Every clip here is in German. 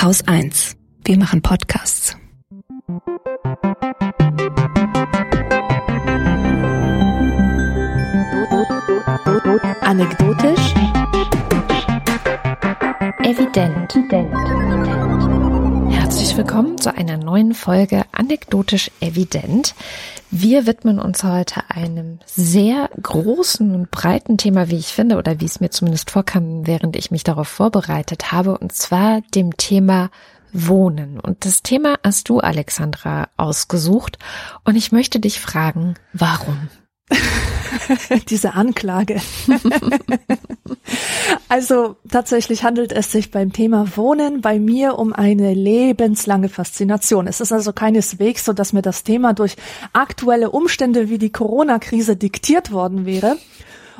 Haus 1. Wir machen Podcasts. Anekdotisch. Evident. Herzlich willkommen zu einer neuen Folge Anekdotisch Evident. Wir widmen uns heute einem sehr großen und breiten Thema, wie ich finde, oder wie es mir zumindest vorkam, während ich mich darauf vorbereitet habe, und zwar dem Thema Wohnen. Und das Thema hast du, Alexandra, ausgesucht. Und ich möchte dich fragen, warum? Diese Anklage. also tatsächlich handelt es sich beim Thema Wohnen bei mir um eine lebenslange Faszination. Es ist also keineswegs so, dass mir das Thema durch aktuelle Umstände wie die Corona-Krise diktiert worden wäre,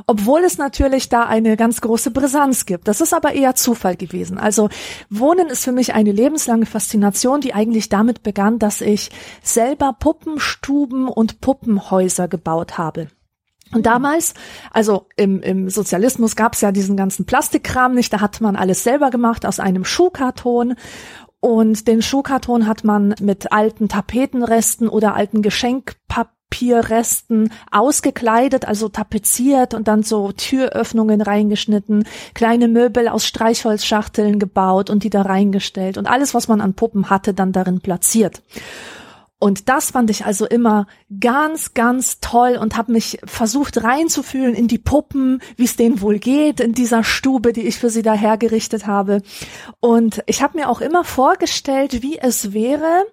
obwohl es natürlich da eine ganz große Brisanz gibt. Das ist aber eher Zufall gewesen. Also Wohnen ist für mich eine lebenslange Faszination, die eigentlich damit begann, dass ich selber Puppenstuben und Puppenhäuser gebaut habe. Und damals, also im, im Sozialismus gab es ja diesen ganzen Plastikkram nicht, da hat man alles selber gemacht aus einem Schuhkarton. Und den Schuhkarton hat man mit alten Tapetenresten oder alten Geschenkpapierresten ausgekleidet, also tapeziert und dann so Türöffnungen reingeschnitten, kleine Möbel aus Streichholzschachteln gebaut und die da reingestellt und alles, was man an Puppen hatte, dann darin platziert. Und das fand ich also immer ganz, ganz toll und habe mich versucht reinzufühlen in die Puppen, wie es denen wohl geht in dieser Stube, die ich für sie da hergerichtet habe. Und ich habe mir auch immer vorgestellt, wie es wäre,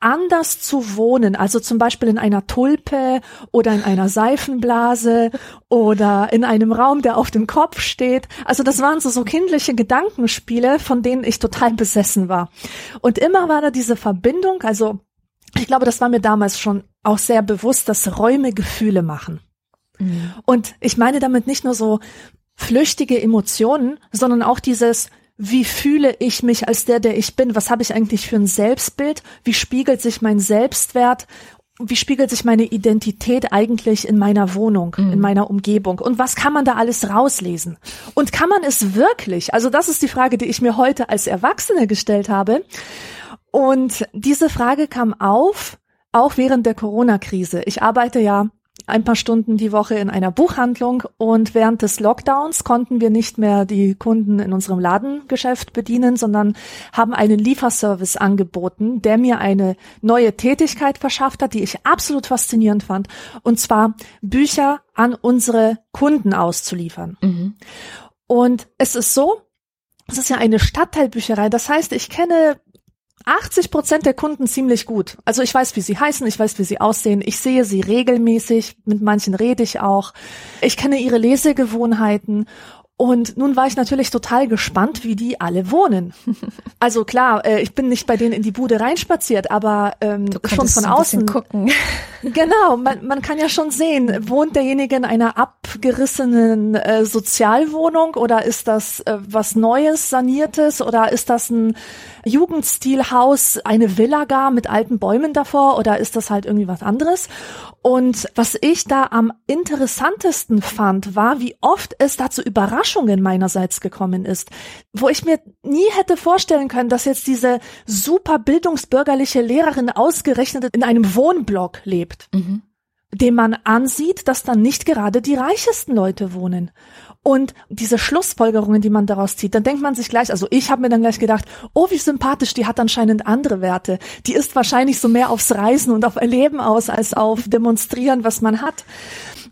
anders zu wohnen, also zum Beispiel in einer Tulpe oder in einer Seifenblase oder in einem Raum, der auf dem Kopf steht. Also das waren so, so kindliche Gedankenspiele, von denen ich total besessen war. Und immer war da diese Verbindung, also ich glaube, das war mir damals schon auch sehr bewusst, dass Räume Gefühle machen. Mhm. Und ich meine damit nicht nur so flüchtige Emotionen, sondern auch dieses, wie fühle ich mich als der, der ich bin? Was habe ich eigentlich für ein Selbstbild? Wie spiegelt sich mein Selbstwert? Wie spiegelt sich meine Identität eigentlich in meiner Wohnung, mhm. in meiner Umgebung? Und was kann man da alles rauslesen? Und kann man es wirklich? Also das ist die Frage, die ich mir heute als Erwachsene gestellt habe. Und diese Frage kam auf, auch während der Corona-Krise. Ich arbeite ja ein paar Stunden die Woche in einer Buchhandlung und während des Lockdowns konnten wir nicht mehr die Kunden in unserem Ladengeschäft bedienen, sondern haben einen Lieferservice angeboten, der mir eine neue Tätigkeit verschafft hat, die ich absolut faszinierend fand, und zwar Bücher an unsere Kunden auszuliefern. Mhm. Und es ist so, es ist ja eine Stadtteilbücherei. Das heißt, ich kenne 80 Prozent der Kunden ziemlich gut. Also ich weiß, wie sie heißen, ich weiß, wie sie aussehen, ich sehe sie regelmäßig, mit manchen rede ich auch. Ich kenne ihre Lesegewohnheiten und nun war ich natürlich total gespannt, wie die alle wohnen. Also klar, äh, ich bin nicht bei denen in die Bude reinspaziert, aber ähm, schon von außen gucken. Genau, man, man kann ja schon sehen, wohnt derjenige in einer abgerissenen äh, Sozialwohnung oder ist das äh, was Neues, saniertes oder ist das ein Jugendstilhaus, eine Villa gar mit alten Bäumen davor oder ist das halt irgendwie was anderes? Und was ich da am interessantesten fand, war, wie oft es da zu Überraschungen meinerseits gekommen ist, wo ich mir nie hätte vorstellen können, dass jetzt diese super bildungsbürgerliche Lehrerin ausgerechnet in einem Wohnblock lebt. Mhm dem man ansieht, dass dann nicht gerade die reichesten Leute wohnen. Und diese Schlussfolgerungen, die man daraus zieht, dann denkt man sich gleich, also ich habe mir dann gleich gedacht, oh, wie sympathisch, die hat anscheinend andere Werte. Die ist wahrscheinlich so mehr aufs Reisen und auf Erleben aus, als auf Demonstrieren, was man hat.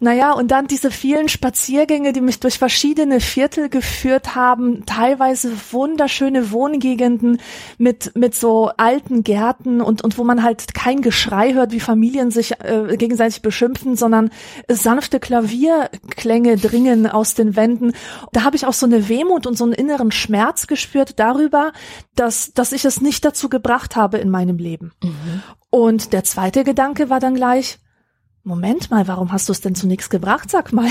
Naja, und dann diese vielen Spaziergänge, die mich durch verschiedene Viertel geführt haben, teilweise wunderschöne Wohngegenden mit, mit so alten Gärten und, und wo man halt kein Geschrei hört, wie Familien sich äh, gegenseitig beschimpfen, sondern sanfte Klavierklänge dringen aus den Wänden. Da habe ich auch so eine Wehmut und so einen inneren Schmerz gespürt darüber, dass, dass ich es nicht dazu gebracht habe in meinem Leben. Mhm. Und der zweite Gedanke war dann gleich, Moment mal, warum hast du es denn zu nichts gebracht, sag mal?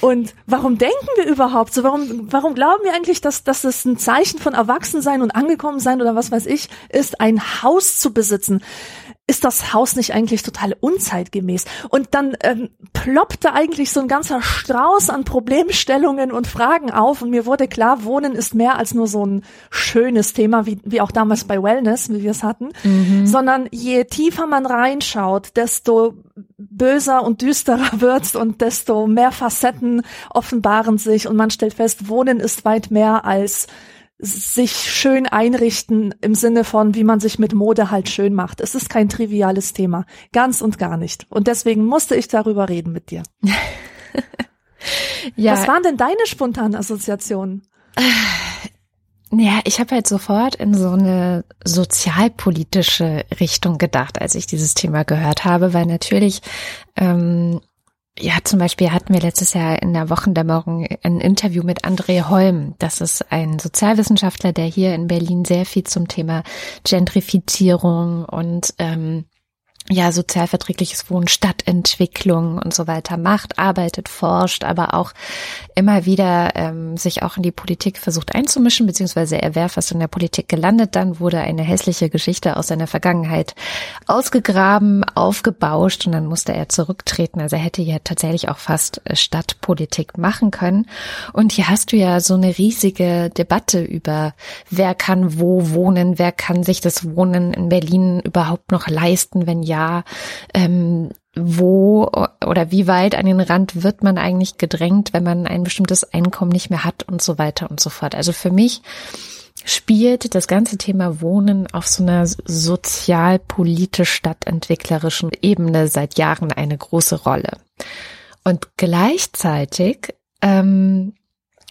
Und warum denken wir überhaupt so? Warum, warum glauben wir eigentlich, dass, dass es ein Zeichen von Erwachsensein und angekommen sein oder was weiß ich ist, ein Haus zu besitzen? Ist das Haus nicht eigentlich total unzeitgemäß? Und dann ähm, ploppte eigentlich so ein ganzer Strauß an Problemstellungen und Fragen auf und mir wurde klar, Wohnen ist mehr als nur so ein schönes Thema, wie, wie auch damals bei Wellness, wie wir es hatten, mhm. sondern je tiefer man reinschaut, desto böser und düsterer wird's und desto mehr Facetten offenbaren sich und man stellt fest, Wohnen ist weit mehr als sich schön einrichten im Sinne von, wie man sich mit Mode halt schön macht. Es ist kein triviales Thema. Ganz und gar nicht. Und deswegen musste ich darüber reden mit dir. ja. Was waren denn deine spontanen Assoziationen? Ja, ich habe halt sofort in so eine sozialpolitische Richtung gedacht, als ich dieses Thema gehört habe, weil natürlich ähm, ja, zum Beispiel hatten wir letztes Jahr in der Wochendämmerung ein Interview mit André Holm. Das ist ein Sozialwissenschaftler, der hier in Berlin sehr viel zum Thema Gentrifizierung und ähm, ja, sozialverträgliches Wohnen, Stadtentwicklung und so weiter macht, arbeitet, forscht, aber auch immer wieder ähm, sich auch in die Politik versucht einzumischen, beziehungsweise er wäre fast in der Politik gelandet. Dann wurde eine hässliche Geschichte aus seiner Vergangenheit ausgegraben, aufgebauscht und dann musste er zurücktreten. Also er hätte ja tatsächlich auch fast äh, Stadtpolitik machen können. Und hier hast du ja so eine riesige Debatte über, wer kann wo wohnen, wer kann sich das Wohnen in Berlin überhaupt noch leisten, wenn ja, Jahr, ähm, wo oder wie weit an den Rand wird man eigentlich gedrängt, wenn man ein bestimmtes Einkommen nicht mehr hat und so weiter und so fort. Also für mich spielt das ganze Thema Wohnen auf so einer sozialpolitisch stadtentwicklerischen Ebene seit Jahren eine große Rolle. Und gleichzeitig, ähm,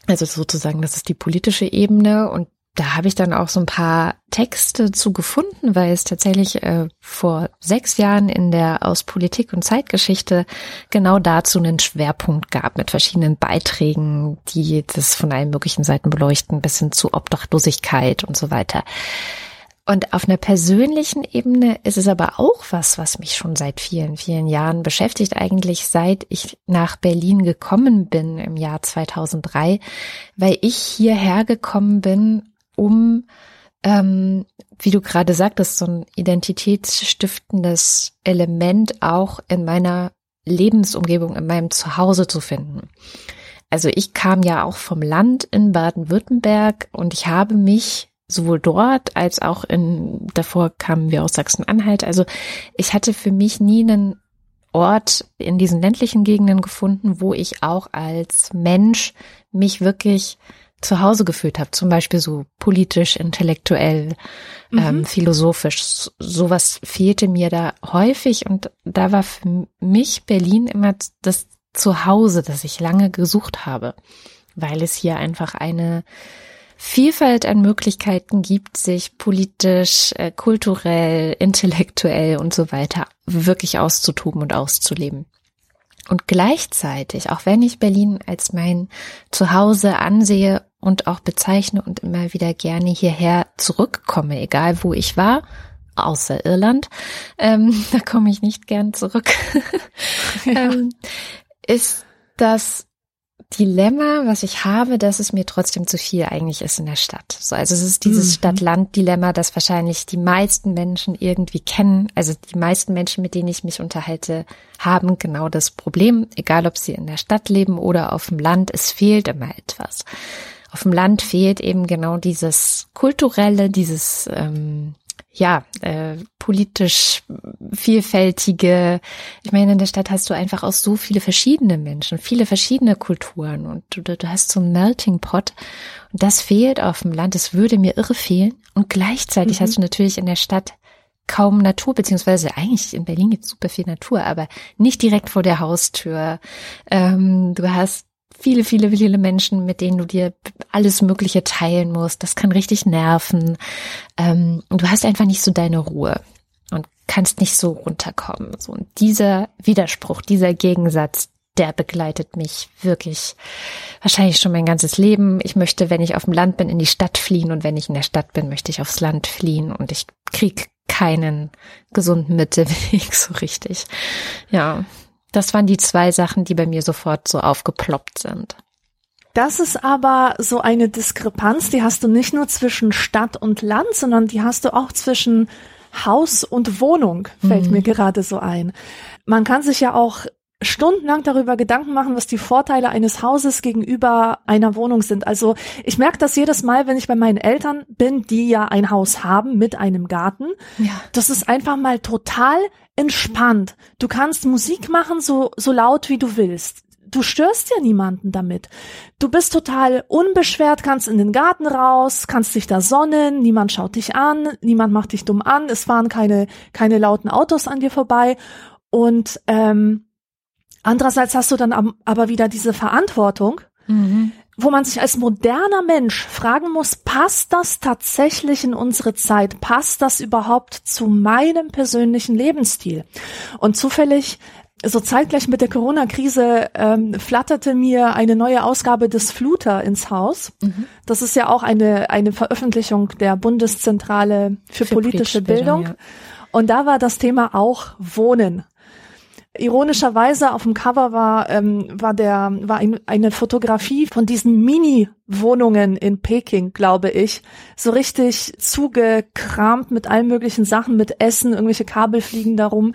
also sozusagen, das ist die politische Ebene und da habe ich dann auch so ein paar Texte zu gefunden, weil es tatsächlich äh, vor sechs Jahren in der aus Politik und Zeitgeschichte genau dazu einen Schwerpunkt gab mit verschiedenen Beiträgen, die das von allen möglichen Seiten beleuchten, bis hin zu Obdachlosigkeit und so weiter. Und auf einer persönlichen Ebene ist es aber auch was, was mich schon seit vielen, vielen Jahren beschäftigt, eigentlich seit ich nach Berlin gekommen bin im Jahr 2003, weil ich hierher gekommen bin, um, ähm, wie du gerade sagtest, so ein identitätsstiftendes Element auch in meiner Lebensumgebung, in meinem Zuhause zu finden. Also ich kam ja auch vom Land in Baden-Württemberg und ich habe mich sowohl dort als auch in, davor kamen wir aus Sachsen-Anhalt. Also ich hatte für mich nie einen Ort in diesen ländlichen Gegenden gefunden, wo ich auch als Mensch mich wirklich zu Hause gefühlt habe, zum Beispiel so politisch, intellektuell, mhm. ähm, philosophisch. Sowas fehlte mir da häufig und da war für mich Berlin immer das Zuhause, das ich lange gesucht habe, weil es hier einfach eine Vielfalt an Möglichkeiten gibt, sich politisch, äh, kulturell, intellektuell und so weiter wirklich auszutoben und auszuleben. Und gleichzeitig, auch wenn ich Berlin als mein Zuhause ansehe und auch bezeichne und immer wieder gerne hierher zurückkomme, egal wo ich war, außer Irland, ähm, da komme ich nicht gern zurück, ja. ähm, ist das Dilemma, was ich habe, dass es mir trotzdem zu viel eigentlich ist in der Stadt. So, also es ist dieses mhm. Stadt-Land-Dilemma, das wahrscheinlich die meisten Menschen irgendwie kennen. Also die meisten Menschen, mit denen ich mich unterhalte, haben genau das Problem, egal ob sie in der Stadt leben oder auf dem Land. Es fehlt immer etwas. Auf dem Land fehlt eben genau dieses kulturelle, dieses ähm, ja, äh, politisch vielfältige. Ich meine, in der Stadt hast du einfach auch so viele verschiedene Menschen, viele verschiedene Kulturen und du, du hast so ein Melting Pot und das fehlt auf dem Land. Es würde mir irre fehlen und gleichzeitig mhm. hast du natürlich in der Stadt kaum Natur, beziehungsweise eigentlich in Berlin gibt es super viel Natur, aber nicht direkt vor der Haustür. Ähm, du hast viele, viele, viele Menschen, mit denen du dir alles Mögliche teilen musst. Das kann richtig nerven. Ähm, du hast einfach nicht so deine Ruhe und kannst nicht so runterkommen. So, und dieser Widerspruch, dieser Gegensatz, der begleitet mich wirklich wahrscheinlich schon mein ganzes Leben. Ich möchte, wenn ich auf dem Land bin, in die Stadt fliehen und wenn ich in der Stadt bin, möchte ich aufs Land fliehen und ich krieg keinen gesunden Mittelweg so richtig. Ja, das waren die zwei Sachen, die bei mir sofort so aufgeploppt sind. Das ist aber so eine Diskrepanz, die hast du nicht nur zwischen Stadt und Land, sondern die hast du auch zwischen Haus und Wohnung fällt mhm. mir gerade so ein. Man kann sich ja auch stundenlang darüber Gedanken machen, was die Vorteile eines Hauses gegenüber einer Wohnung sind. Also ich merke das jedes Mal, wenn ich bei meinen Eltern bin, die ja ein Haus haben mit einem Garten. Ja. Das ist einfach mal total entspannt. Du kannst Musik machen, so, so laut wie du willst. Du störst ja niemanden damit. Du bist total unbeschwert, kannst in den Garten raus, kannst dich da sonnen, niemand schaut dich an, niemand macht dich dumm an, es fahren keine, keine lauten Autos an dir vorbei. Und ähm, Andererseits hast du dann aber wieder diese Verantwortung, mhm. wo man sich als moderner Mensch fragen muss, passt das tatsächlich in unsere Zeit? Passt das überhaupt zu meinem persönlichen Lebensstil? Und zufällig so zeitgleich mit der Corona-Krise ähm, flatterte mir eine neue Ausgabe des Fluter ins Haus. Mhm. Das ist ja auch eine, eine Veröffentlichung der Bundeszentrale für, für politische, politische, Bildung. Bildung ja. Und da war das Thema auch Wohnen. Ironischerweise auf dem Cover war ähm, war der war ein, eine Fotografie von diesen Mini-Wohnungen in Peking, glaube ich, so richtig zugekramt mit allen möglichen Sachen, mit Essen, irgendwelche Kabel fliegen darum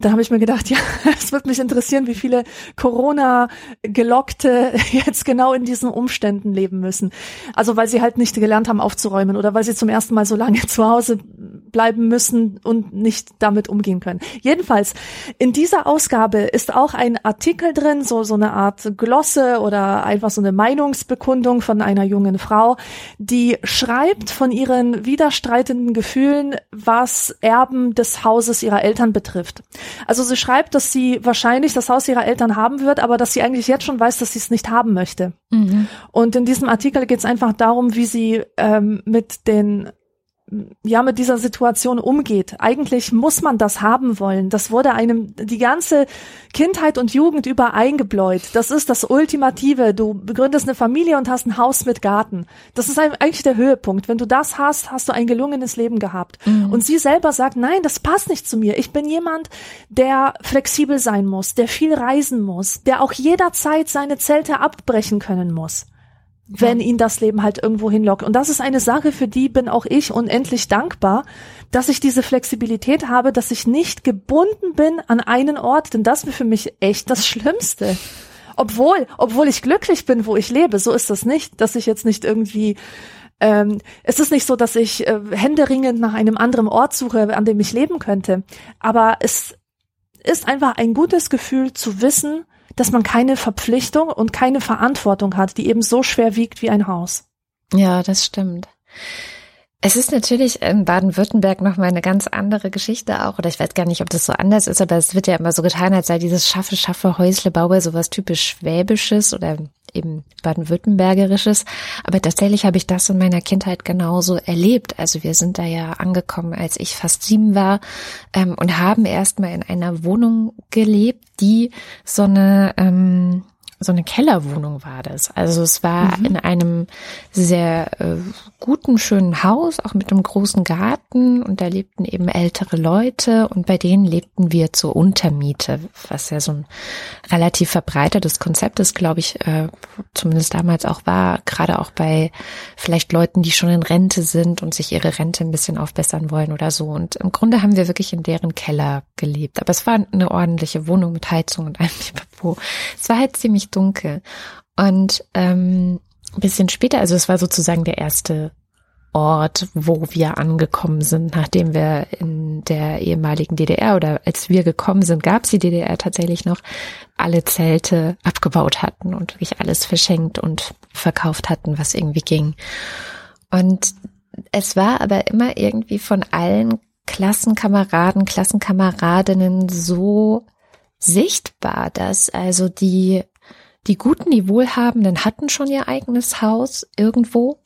da habe ich mir gedacht, ja, es wird mich interessieren, wie viele Corona-Gelockte jetzt genau in diesen Umständen leben müssen. Also weil sie halt nicht gelernt haben aufzuräumen oder weil sie zum ersten Mal so lange zu Hause bleiben müssen und nicht damit umgehen können. Jedenfalls, in dieser Ausgabe ist auch ein Artikel drin, so, so eine Art Glosse oder einfach so eine Meinungsbekundung von einer jungen Frau, die schreibt von ihren widerstreitenden Gefühlen, was Erben des Hauses ihrer Eltern betrifft. Also sie schreibt, dass sie wahrscheinlich das Haus ihrer Eltern haben wird, aber dass sie eigentlich jetzt schon weiß, dass sie es nicht haben möchte. Mhm. Und in diesem Artikel geht es einfach darum, wie sie ähm, mit den ja mit dieser Situation umgeht. Eigentlich muss man das haben wollen. Das wurde einem die ganze Kindheit und Jugend über eingebläut. Das ist das Ultimative. Du begründest eine Familie und hast ein Haus mit Garten. Das ist eigentlich der Höhepunkt. Wenn du das hast, hast du ein gelungenes Leben gehabt. Mhm. Und sie selber sagt, nein, das passt nicht zu mir. Ich bin jemand, der flexibel sein muss, der viel reisen muss, der auch jederzeit seine Zelte abbrechen können muss wenn ihn das Leben halt irgendwo hinlockt. Und das ist eine Sache, für die bin auch ich unendlich dankbar, dass ich diese Flexibilität habe, dass ich nicht gebunden bin an einen Ort, denn das wäre für mich echt das Schlimmste. Obwohl, obwohl ich glücklich bin, wo ich lebe, so ist das nicht, dass ich jetzt nicht irgendwie ähm, es ist nicht so, dass ich äh, händeringend nach einem anderen Ort suche, an dem ich leben könnte. Aber es ist einfach ein gutes Gefühl zu wissen, dass man keine Verpflichtung und keine Verantwortung hat, die eben so schwer wiegt wie ein Haus. Ja, das stimmt. Es ist natürlich in Baden-Württemberg nochmal eine ganz andere Geschichte auch, oder ich weiß gar nicht, ob das so anders ist, aber es wird ja immer so getan, als sei dieses Schaffe, Schaffe, Häusle, Baue sowas typisch Schwäbisches oder eben baden-württembergerisches. Aber tatsächlich habe ich das in meiner Kindheit genauso erlebt. Also wir sind da ja angekommen, als ich fast sieben war ähm, und haben erstmal in einer Wohnung gelebt, die so eine ähm, so eine Kellerwohnung war das. Also es war mhm. in einem sehr äh, guten, schönen Haus, auch mit einem großen Garten und da lebten eben ältere Leute und bei denen lebten wir zur Untermiete, was ja so ein relativ verbreitetes Konzept ist, glaube ich, äh, zumindest damals auch war, gerade auch bei vielleicht Leuten, die schon in Rente sind und sich ihre Rente ein bisschen aufbessern wollen oder so. Und im Grunde haben wir wirklich in deren Keller gelebt. Aber es war eine ordentliche Wohnung mit Heizung und allem Es war halt ziemlich dunkel. Und ähm, bisschen später, also es war sozusagen der erste Ort, wo wir angekommen sind, nachdem wir in der ehemaligen DDR oder als wir gekommen sind, gab es die DDR tatsächlich noch, alle Zelte abgebaut hatten und wirklich alles verschenkt und verkauft hatten, was irgendwie ging. Und es war aber immer irgendwie von allen Klassenkameraden, Klassenkameradinnen so sichtbar, dass also die die Guten, die Wohlhabenden hatten schon ihr eigenes Haus irgendwo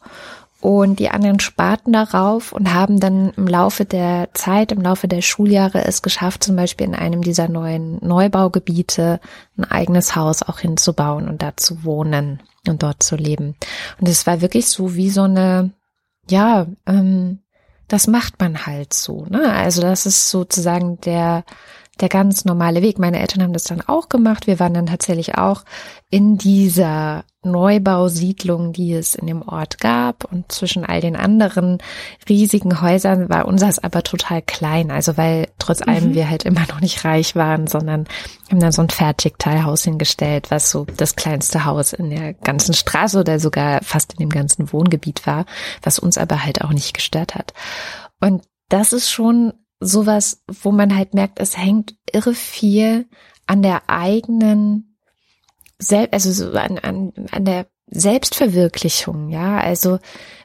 und die anderen sparten darauf und haben dann im Laufe der Zeit, im Laufe der Schuljahre es geschafft, zum Beispiel in einem dieser neuen Neubaugebiete ein eigenes Haus auch hinzubauen und da zu wohnen und dort zu leben. Und es war wirklich so wie so eine, ja, ähm, das macht man halt so. Ne? Also das ist sozusagen der der ganz normale Weg. Meine Eltern haben das dann auch gemacht. Wir waren dann tatsächlich auch in dieser Neubausiedlung, die es in dem Ort gab. Und zwischen all den anderen riesigen Häusern war unseres aber total klein. Also weil trotz allem mhm. wir halt immer noch nicht reich waren, sondern haben dann so ein Fertigteilhaus hingestellt, was so das kleinste Haus in der ganzen Straße oder sogar fast in dem ganzen Wohngebiet war, was uns aber halt auch nicht gestört hat. Und das ist schon sowas, wo man halt merkt, es hängt irre viel an der eigenen, Sel also so an, an, an der Selbstverwirklichung, ja, also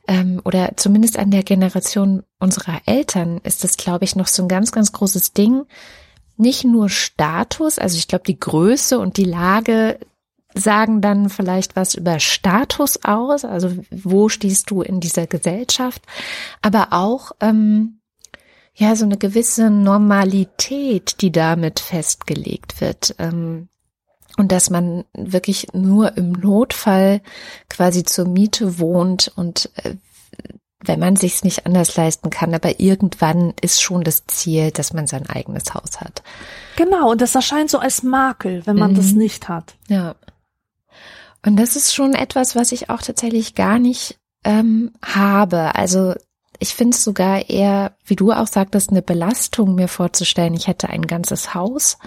ähm, oder zumindest an der Generation unserer Eltern ist das, glaube ich, noch so ein ganz, ganz großes Ding. Nicht nur Status, also ich glaube, die Größe und die Lage sagen dann vielleicht was über Status aus, also wo stehst du in dieser Gesellschaft, aber auch ähm, ja so eine gewisse Normalität, die damit festgelegt wird. Ähm, und dass man wirklich nur im Notfall quasi zur Miete wohnt und äh, wenn man sich's nicht anders leisten kann, aber irgendwann ist schon das Ziel, dass man sein eigenes Haus hat. Genau, und das erscheint so als Makel, wenn man mhm. das nicht hat. Ja. Und das ist schon etwas, was ich auch tatsächlich gar nicht ähm, habe. Also ich finde es sogar eher, wie du auch sagtest, eine Belastung, mir vorzustellen, ich hätte ein ganzes Haus.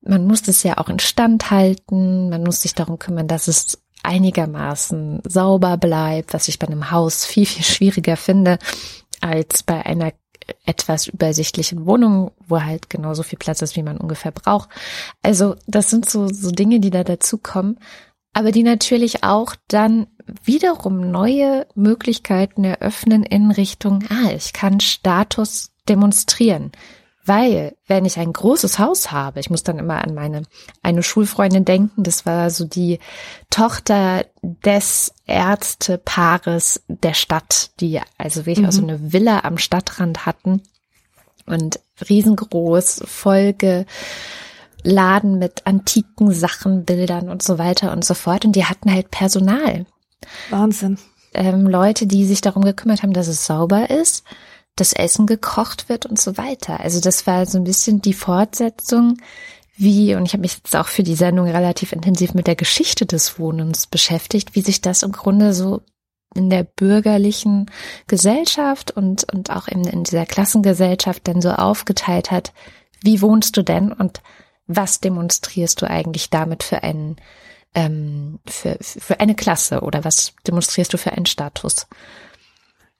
Man muss es ja auch instand halten, man muss sich darum kümmern, dass es einigermaßen sauber bleibt, was ich bei einem Haus viel, viel schwieriger finde als bei einer etwas übersichtlichen Wohnung, wo halt genauso viel Platz ist, wie man ungefähr braucht. Also das sind so, so Dinge, die da dazukommen aber die natürlich auch dann wiederum neue Möglichkeiten eröffnen in Richtung, ah, ich kann Status demonstrieren. Weil, wenn ich ein großes Haus habe, ich muss dann immer an meine eine Schulfreundin denken, das war so die Tochter des Ärztepaares der Stadt, die also wirklich mhm. auch so mhm. eine Villa am Stadtrand hatten und riesengroß, Folge Laden mit antiken Sachen, Bildern und so weiter und so fort. Und die hatten halt Personal. Wahnsinn. Ähm, Leute, die sich darum gekümmert haben, dass es sauber ist, dass Essen gekocht wird und so weiter. Also das war so ein bisschen die Fortsetzung, wie, und ich habe mich jetzt auch für die Sendung relativ intensiv mit der Geschichte des Wohnens beschäftigt, wie sich das im Grunde so in der bürgerlichen Gesellschaft und, und auch in, in dieser Klassengesellschaft dann so aufgeteilt hat. Wie wohnst du denn? Und was demonstrierst du eigentlich damit für einen, ähm, für, für eine Klasse oder was demonstrierst du für einen Status?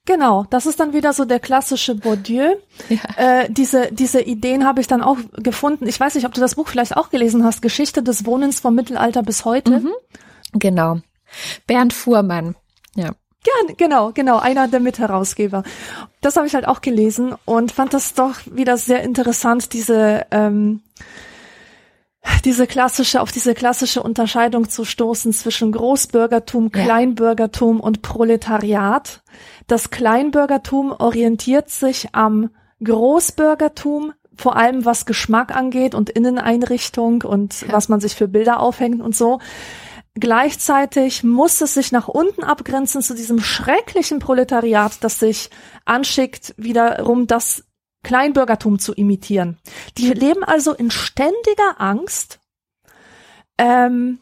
Genau, das ist dann wieder so der klassische Bourdieu. Ja. Äh, diese, diese Ideen habe ich dann auch gefunden. Ich weiß nicht, ob du das Buch vielleicht auch gelesen hast, Geschichte des Wohnens vom Mittelalter bis heute. Mhm. Genau. Bernd Fuhrmann, ja. Ja, genau, genau, einer der Mitherausgeber. Das habe ich halt auch gelesen und fand das doch wieder sehr interessant, diese ähm, diese klassische, auf diese klassische Unterscheidung zu stoßen zwischen Großbürgertum, Kleinbürgertum und Proletariat. Das Kleinbürgertum orientiert sich am Großbürgertum, vor allem was Geschmack angeht und Inneneinrichtung und ja. was man sich für Bilder aufhängt und so. Gleichzeitig muss es sich nach unten abgrenzen zu diesem schrecklichen Proletariat, das sich anschickt, wiederum das Kleinbürgertum zu imitieren. Die leben also in ständiger Angst, ähm,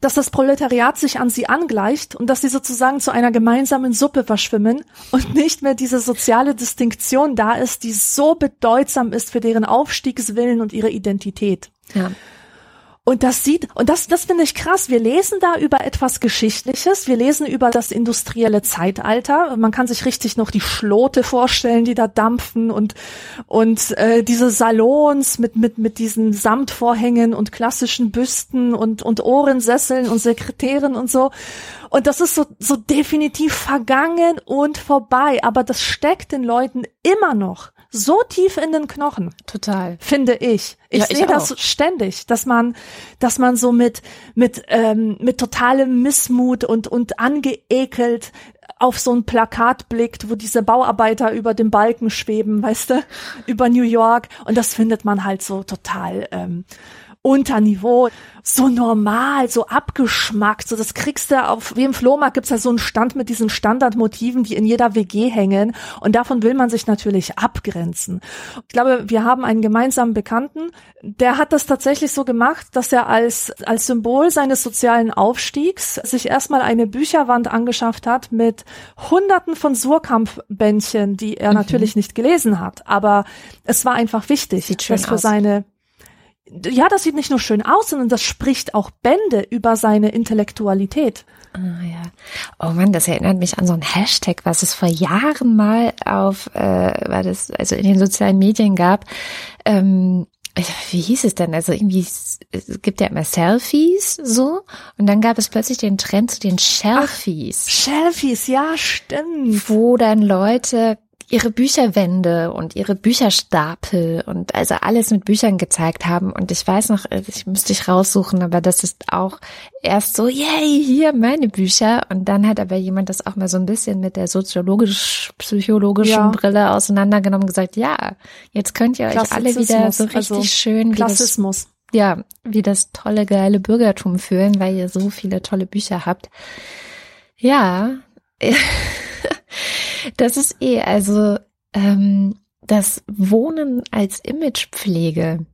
dass das Proletariat sich an sie angleicht und dass sie sozusagen zu einer gemeinsamen Suppe verschwimmen und nicht mehr diese soziale Distinktion da ist, die so bedeutsam ist für deren Aufstiegswillen und ihre Identität. Ja. Und das sieht, und das, das finde ich krass. Wir lesen da über etwas Geschichtliches. Wir lesen über das industrielle Zeitalter. Man kann sich richtig noch die Schlote vorstellen, die da dampfen und, und äh, diese Salons mit, mit, mit diesen Samtvorhängen und klassischen Büsten und, und Ohrensesseln und Sekretären und so. Und das ist so, so definitiv vergangen und vorbei. Aber das steckt den Leuten immer noch so tief in den Knochen. Total. Finde ich. Ich ja, sehe das ständig, dass man, dass man so mit, mit, ähm, mit totalem Missmut und, und angeekelt auf so ein Plakat blickt, wo diese Bauarbeiter über dem Balken schweben, weißt du, über New York. Und das findet man halt so total ähm, unter Niveau, so normal, so abgeschmackt, so das kriegst du auf, wie im Flohmarkt gibt's ja so einen Stand mit diesen Standardmotiven, die in jeder WG hängen und davon will man sich natürlich abgrenzen. Ich glaube, wir haben einen gemeinsamen Bekannten, der hat das tatsächlich so gemacht, dass er als, als Symbol seines sozialen Aufstiegs sich erstmal eine Bücherwand angeschafft hat mit hunderten von Surkamp-Bändchen, die er mhm. natürlich nicht gelesen hat, aber es war einfach wichtig, Sieht schön das für aus. seine ja, das sieht nicht nur schön aus, sondern das spricht auch Bände über seine Intellektualität. Ah, ja. Oh Mann, das erinnert mich an so ein Hashtag, was es vor Jahren mal auf, äh, war das, also in den sozialen Medien gab. Ähm, wie hieß es denn? Also irgendwie, es gibt ja immer Selfies so und dann gab es plötzlich den Trend zu den Shelfies. Shelfies, ja, stimmt. Wo dann Leute ihre Bücherwände und ihre Bücherstapel und also alles mit Büchern gezeigt haben. Und ich weiß noch, ich müsste ich raussuchen, aber das ist auch erst so, yay, hier meine Bücher. Und dann hat aber jemand das auch mal so ein bisschen mit der soziologisch-psychologischen ja. Brille auseinandergenommen und gesagt, ja, jetzt könnt ihr euch alle wieder so richtig also schön Klassismus. Das, ja, wie das tolle, geile Bürgertum fühlen, weil ihr so viele tolle Bücher habt. Ja. Das ist eh, also ähm, das Wohnen als Imagepflege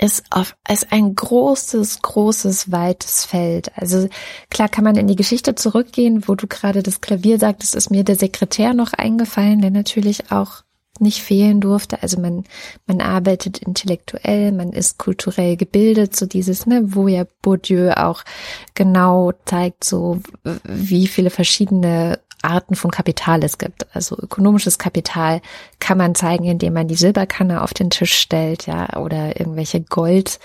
ist auf ist ein großes, großes, weites Feld. Also klar kann man in die Geschichte zurückgehen, wo du gerade das Klavier sagtest, ist mir der Sekretär noch eingefallen, der natürlich auch nicht fehlen durfte. Also man, man arbeitet intellektuell, man ist kulturell gebildet, so dieses, ne, wo ja Bourdieu auch genau zeigt, so wie viele verschiedene Arten von Kapital es gibt. Also ökonomisches Kapital kann man zeigen, indem man die Silberkanne auf den Tisch stellt, ja, oder irgendwelche Gold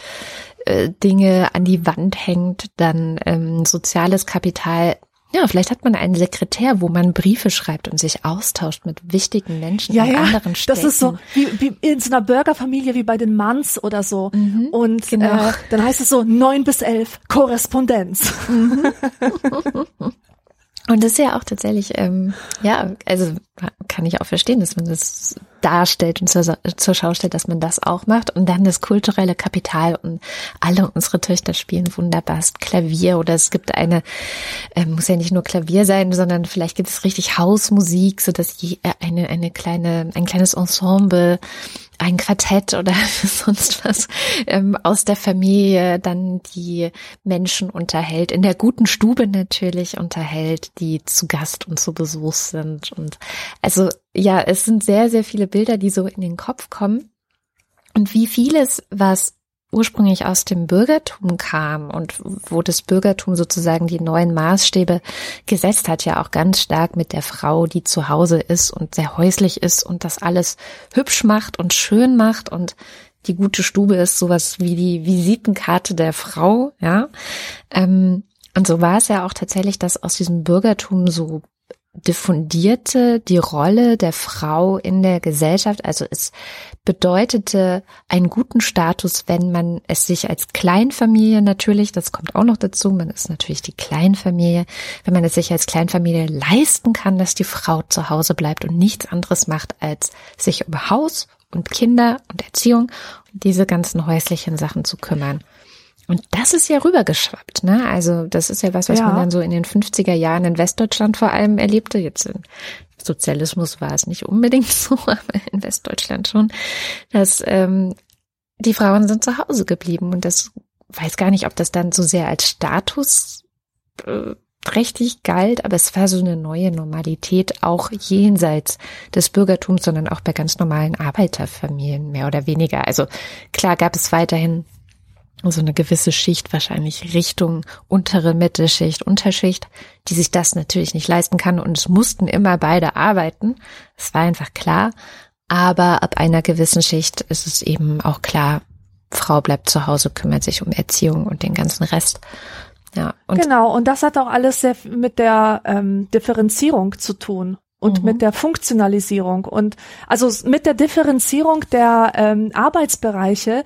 äh, Dinge an die Wand hängt, dann ähm, soziales Kapital. Ja, vielleicht hat man einen Sekretär, wo man Briefe schreibt und sich austauscht mit wichtigen Menschen ja, in ja, anderen Städten. Das ist so wie, wie in so einer Bürgerfamilie wie bei den Manns oder so. Mhm, und genau. äh, dann heißt es so neun bis elf Korrespondenz. Mhm. Und das ist ja auch tatsächlich, ähm, ja, also kann ich auch verstehen, dass man das darstellt und zur, zur Schau stellt, dass man das auch macht. Und dann das kulturelle Kapital und alle unsere Töchter spielen wunderbar Klavier oder es gibt eine, äh, muss ja nicht nur Klavier sein, sondern vielleicht gibt es richtig Hausmusik, so dass je, äh, eine, eine kleine, ein kleines Ensemble ein Quartett oder sonst was ähm, aus der Familie dann die Menschen unterhält, in der guten Stube natürlich unterhält, die zu Gast und zu Besuch sind. Und also ja, es sind sehr, sehr viele Bilder, die so in den Kopf kommen. Und wie vieles, was ursprünglich aus dem Bürgertum kam und wo das Bürgertum sozusagen die neuen Maßstäbe gesetzt hat, ja auch ganz stark mit der Frau, die zu Hause ist und sehr häuslich ist und das alles hübsch macht und schön macht und die gute Stube ist sowas wie die Visitenkarte der Frau, ja. Ähm, und so war es ja auch tatsächlich, dass aus diesem Bürgertum so diffundierte die Rolle der Frau in der Gesellschaft. Also es bedeutete einen guten Status, wenn man es sich als Kleinfamilie natürlich, das kommt auch noch dazu, man ist natürlich die Kleinfamilie, wenn man es sich als Kleinfamilie leisten kann, dass die Frau zu Hause bleibt und nichts anderes macht, als sich um Haus und Kinder und Erziehung und diese ganzen häuslichen Sachen zu kümmern. Und das ist ja rübergeschwappt, ne? Also das ist ja was, was Ja. man dann so in den 50er Jahren in Westdeutschland vor allem erlebte. Jetzt in Sozialismus war es nicht unbedingt so, aber in Westdeutschland schon, dass ähm, die Frauen sind zu Hause geblieben und das weiß gar nicht, ob das dann so sehr als Status äh, trächtig galt, aber es war so eine neue Normalität auch jenseits des Bürgertums, sondern auch bei ganz normalen Arbeiterfamilien mehr oder weniger. Also klar gab es weiterhin so eine gewisse Schicht, wahrscheinlich Richtung untere Mittelschicht, Unterschicht, die sich das natürlich nicht leisten kann und es mussten immer beide arbeiten. Es war einfach klar. Aber ab einer gewissen Schicht ist es eben auch klar, Frau bleibt zu Hause, kümmert sich um Erziehung und den ganzen Rest. Ja, und genau, und das hat auch alles sehr mit der ähm, Differenzierung zu tun und Mhm. mit der Funktionalisierung und also mit der Differenzierung der ähm, Arbeitsbereiche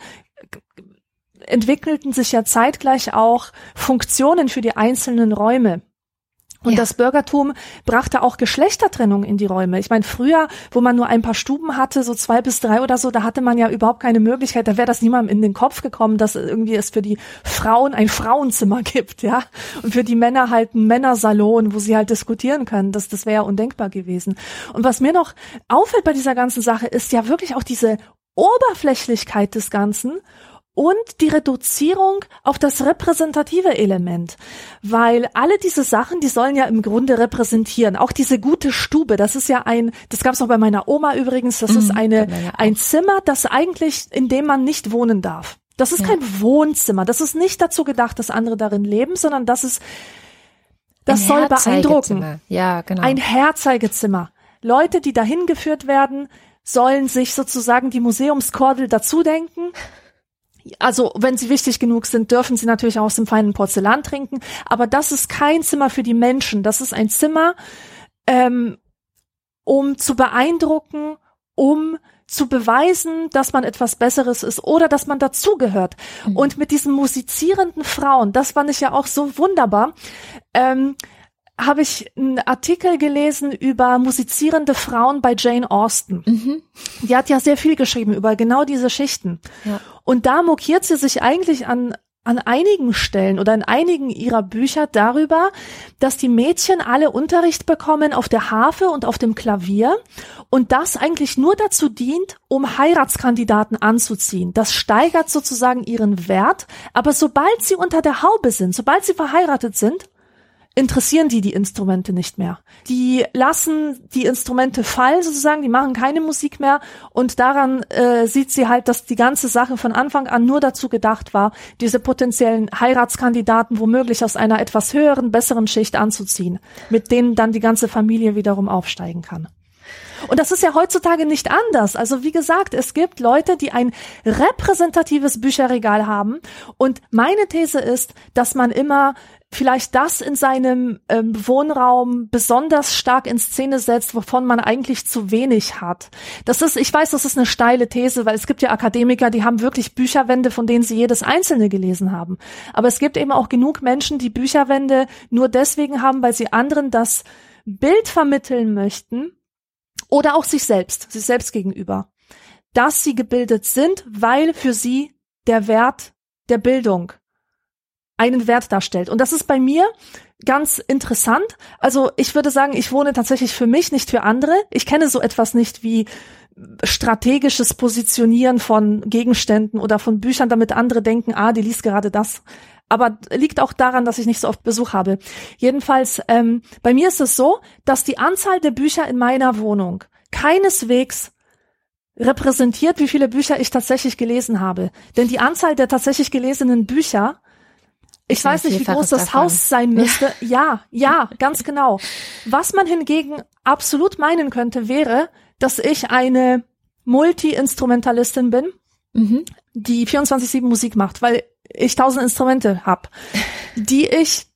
entwickelten sich ja zeitgleich auch Funktionen für die einzelnen Räume. Und Ja. das Bürgertum brachte auch Geschlechtertrennung in die Räume. Ich meine, früher, wo man nur ein paar Stuben hatte, so zwei bis drei oder so, da hatte man ja überhaupt keine Möglichkeit, da wäre das niemandem in den Kopf gekommen, dass irgendwie es für die Frauen ein Frauenzimmer gibt, ja. Und für die Männer halt ein Männersalon, wo sie halt diskutieren können. Das, das wäre ja undenkbar gewesen. Und was mir noch auffällt bei dieser ganzen Sache, ist ja wirklich auch diese Oberflächlichkeit des Ganzen und die Reduzierung auf das repräsentative Element. Weil alle diese Sachen, die sollen ja im Grunde repräsentieren. Auch diese gute Stube, das ist ja ein, das gab es auch bei meiner Oma übrigens, das ist eine, bei meiner auch. ein Zimmer, das eigentlich, in dem man nicht wohnen darf. Das ist Ja. kein Wohnzimmer. Das ist nicht dazu gedacht, dass andere darin leben, sondern das ist, das Ein soll beeindrucken. Ja, genau. Ein Herzeigezimmer. Leute, die dahin geführt werden, sollen sich sozusagen die Museumskordel dazu denken. Also, wenn sie wichtig genug sind, dürfen sie natürlich auch aus dem feinen Porzellan trinken. Aber das ist kein Zimmer für die Menschen. Das ist ein Zimmer, ähm, um zu beeindrucken, um zu beweisen, dass man etwas Besseres ist oder dass man dazugehört. Und mit diesen musizierenden Frauen, das fand ich ja auch so wunderbar, ähm, habe ich einen Artikel gelesen über musizierende Frauen bei Jane Austen. Mhm. Die hat ja sehr viel geschrieben über genau diese Schichten. Ja. Und da mokiert sie sich eigentlich an an einigen Stellen oder in einigen ihrer Bücher darüber, dass die Mädchen alle Unterricht bekommen auf der Harfe und auf dem Klavier und das eigentlich nur dazu dient, um Heiratskandidaten anzuziehen. Das steigert sozusagen ihren Wert, aber sobald sie unter der Haube sind, sobald sie verheiratet sind, interessieren die die Instrumente nicht mehr. Die lassen die Instrumente fallen sozusagen, die machen keine Musik mehr und daran äh, sieht sie halt, dass die ganze Sache von Anfang an nur dazu gedacht war, diese potenziellen Heiratskandidaten womöglich aus einer etwas höheren, besseren Schicht anzuziehen, mit denen dann die ganze Familie wiederum aufsteigen kann. Und das ist ja heutzutage nicht anders. Also wie gesagt, es gibt Leute, die ein repräsentatives Bücherregal haben. Und meine These ist, dass man immer vielleicht das in seinem ähm, Wohnraum besonders stark in Szene setzt, wovon man eigentlich zu wenig hat. Das ist, ich weiß, das ist eine steile These, weil es gibt ja Akademiker, die haben wirklich Bücherwände, von denen sie jedes einzelne gelesen haben. Aber es gibt eben auch genug Menschen, die Bücherwände nur deswegen haben, weil sie anderen das Bild vermitteln möchten, oder auch sich selbst, sich selbst gegenüber, dass sie gebildet sind, weil für sie der Wert der Bildung einen Wert darstellt. Und das ist bei mir ganz interessant. Also ich würde sagen, ich wohne tatsächlich für mich, nicht für andere. Ich kenne so etwas nicht wie strategisches Positionieren von Gegenständen oder von Büchern, damit andere denken, ah, die liest gerade das. Aber liegt auch daran, dass ich nicht so oft Besuch habe. Jedenfalls, ähm, bei mir ist es so, dass die Anzahl der Bücher in meiner Wohnung keineswegs repräsentiert, wie viele Bücher ich tatsächlich gelesen habe. Denn die Anzahl der tatsächlich gelesenen Bücher, ich weiß nicht, wie groß das davon. Haus sein müsste. Ja, ja, ganz genau. Was man hingegen absolut meinen könnte, wäre, dass ich eine Multi-Instrumentalistin bin, Mhm. die 24-7 Musik macht, weil ich tausend Instrumente hab, die ich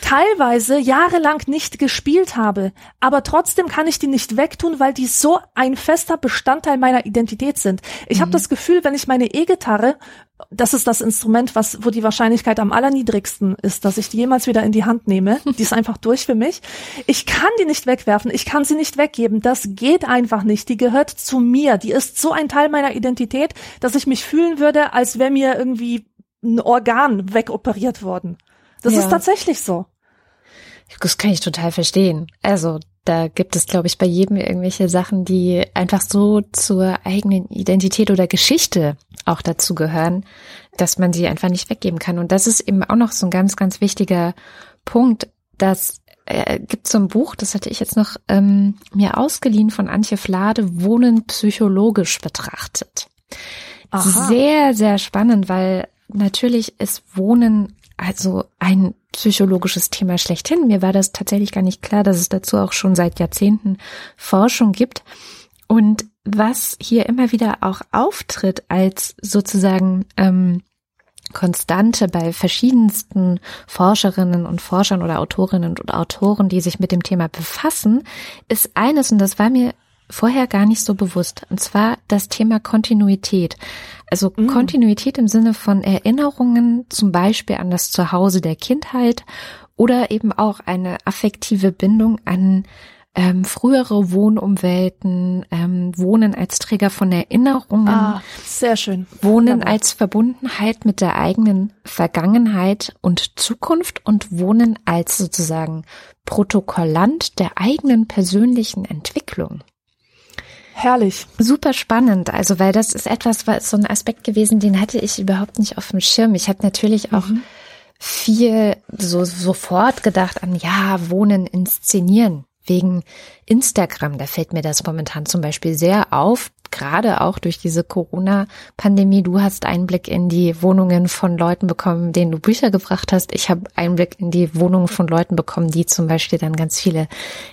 teilweise jahrelang nicht gespielt habe, aber trotzdem kann ich die nicht wegtun, weil die so ein fester Bestandteil meiner Identität sind. Ich habe das Gefühl, wenn ich meine E-Gitarre, das ist das Instrument, was wo die Wahrscheinlichkeit am allerniedrigsten ist, dass ich die jemals wieder in die Hand nehme, die ist einfach durch für mich. Ich kann die nicht wegwerfen, ich kann sie nicht weggeben, das geht einfach nicht. Die gehört zu mir, die ist so ein Teil meiner Identität, dass ich mich fühlen würde, als wäre mir irgendwie ein Organ wegoperiert worden. Das Ja. ist tatsächlich so. Das kann ich total verstehen. Also da gibt es, glaube ich, bei jedem irgendwelche Sachen, die einfach so zur eigenen Identität oder Geschichte auch dazu gehören, dass man sie einfach nicht weggeben kann. Und das ist eben auch noch so ein ganz, ganz wichtiger Punkt, dass äh, gibt so ein Buch, das hatte ich jetzt noch ähm, mir ausgeliehen von Antje Flade, Wohnen psychologisch betrachtet. Aha. Sehr, sehr spannend, weil natürlich ist Wohnen also ein psychologisches Thema schlechthin. Mir war das tatsächlich gar nicht klar, dass es dazu auch schon seit Jahrzehnten Forschung gibt. Und was hier immer wieder auch auftritt als sozusagen ähm, Konstante bei verschiedensten Forscherinnen und Forschern oder Autorinnen und Autoren, die sich mit dem Thema befassen, ist eines, und das war mir vorher gar nicht so bewusst, und zwar das Thema Kontinuität. Also Mm. Kontinuität im Sinne von Erinnerungen, zum Beispiel an das Zuhause der Kindheit oder eben auch eine affektive Bindung an ähm, frühere Wohnumwelten, ähm, Wohnen als Träger von Erinnerungen. Ah, sehr schön. Wohnen Wunderbar. als Verbundenheit mit der eigenen Vergangenheit und Zukunft und Wohnen als sozusagen Protokollant der eigenen persönlichen Entwicklung. Herrlich. Super spannend, also weil das ist etwas, was so ein Aspekt gewesen, den hatte ich überhaupt nicht auf dem Schirm. Ich habe natürlich auch Mhm. viel so sofort gedacht an ja, Wohnen inszenieren wegen Instagram. Da fällt mir das momentan zum Beispiel sehr auf, gerade auch durch diese Corona-Pandemie. Du hast Einblick in die Wohnungen von Leuten bekommen, denen du Bücher gebracht hast. Ich habe Einblick in die Wohnungen von Leuten bekommen, die zum Beispiel dann ganz viele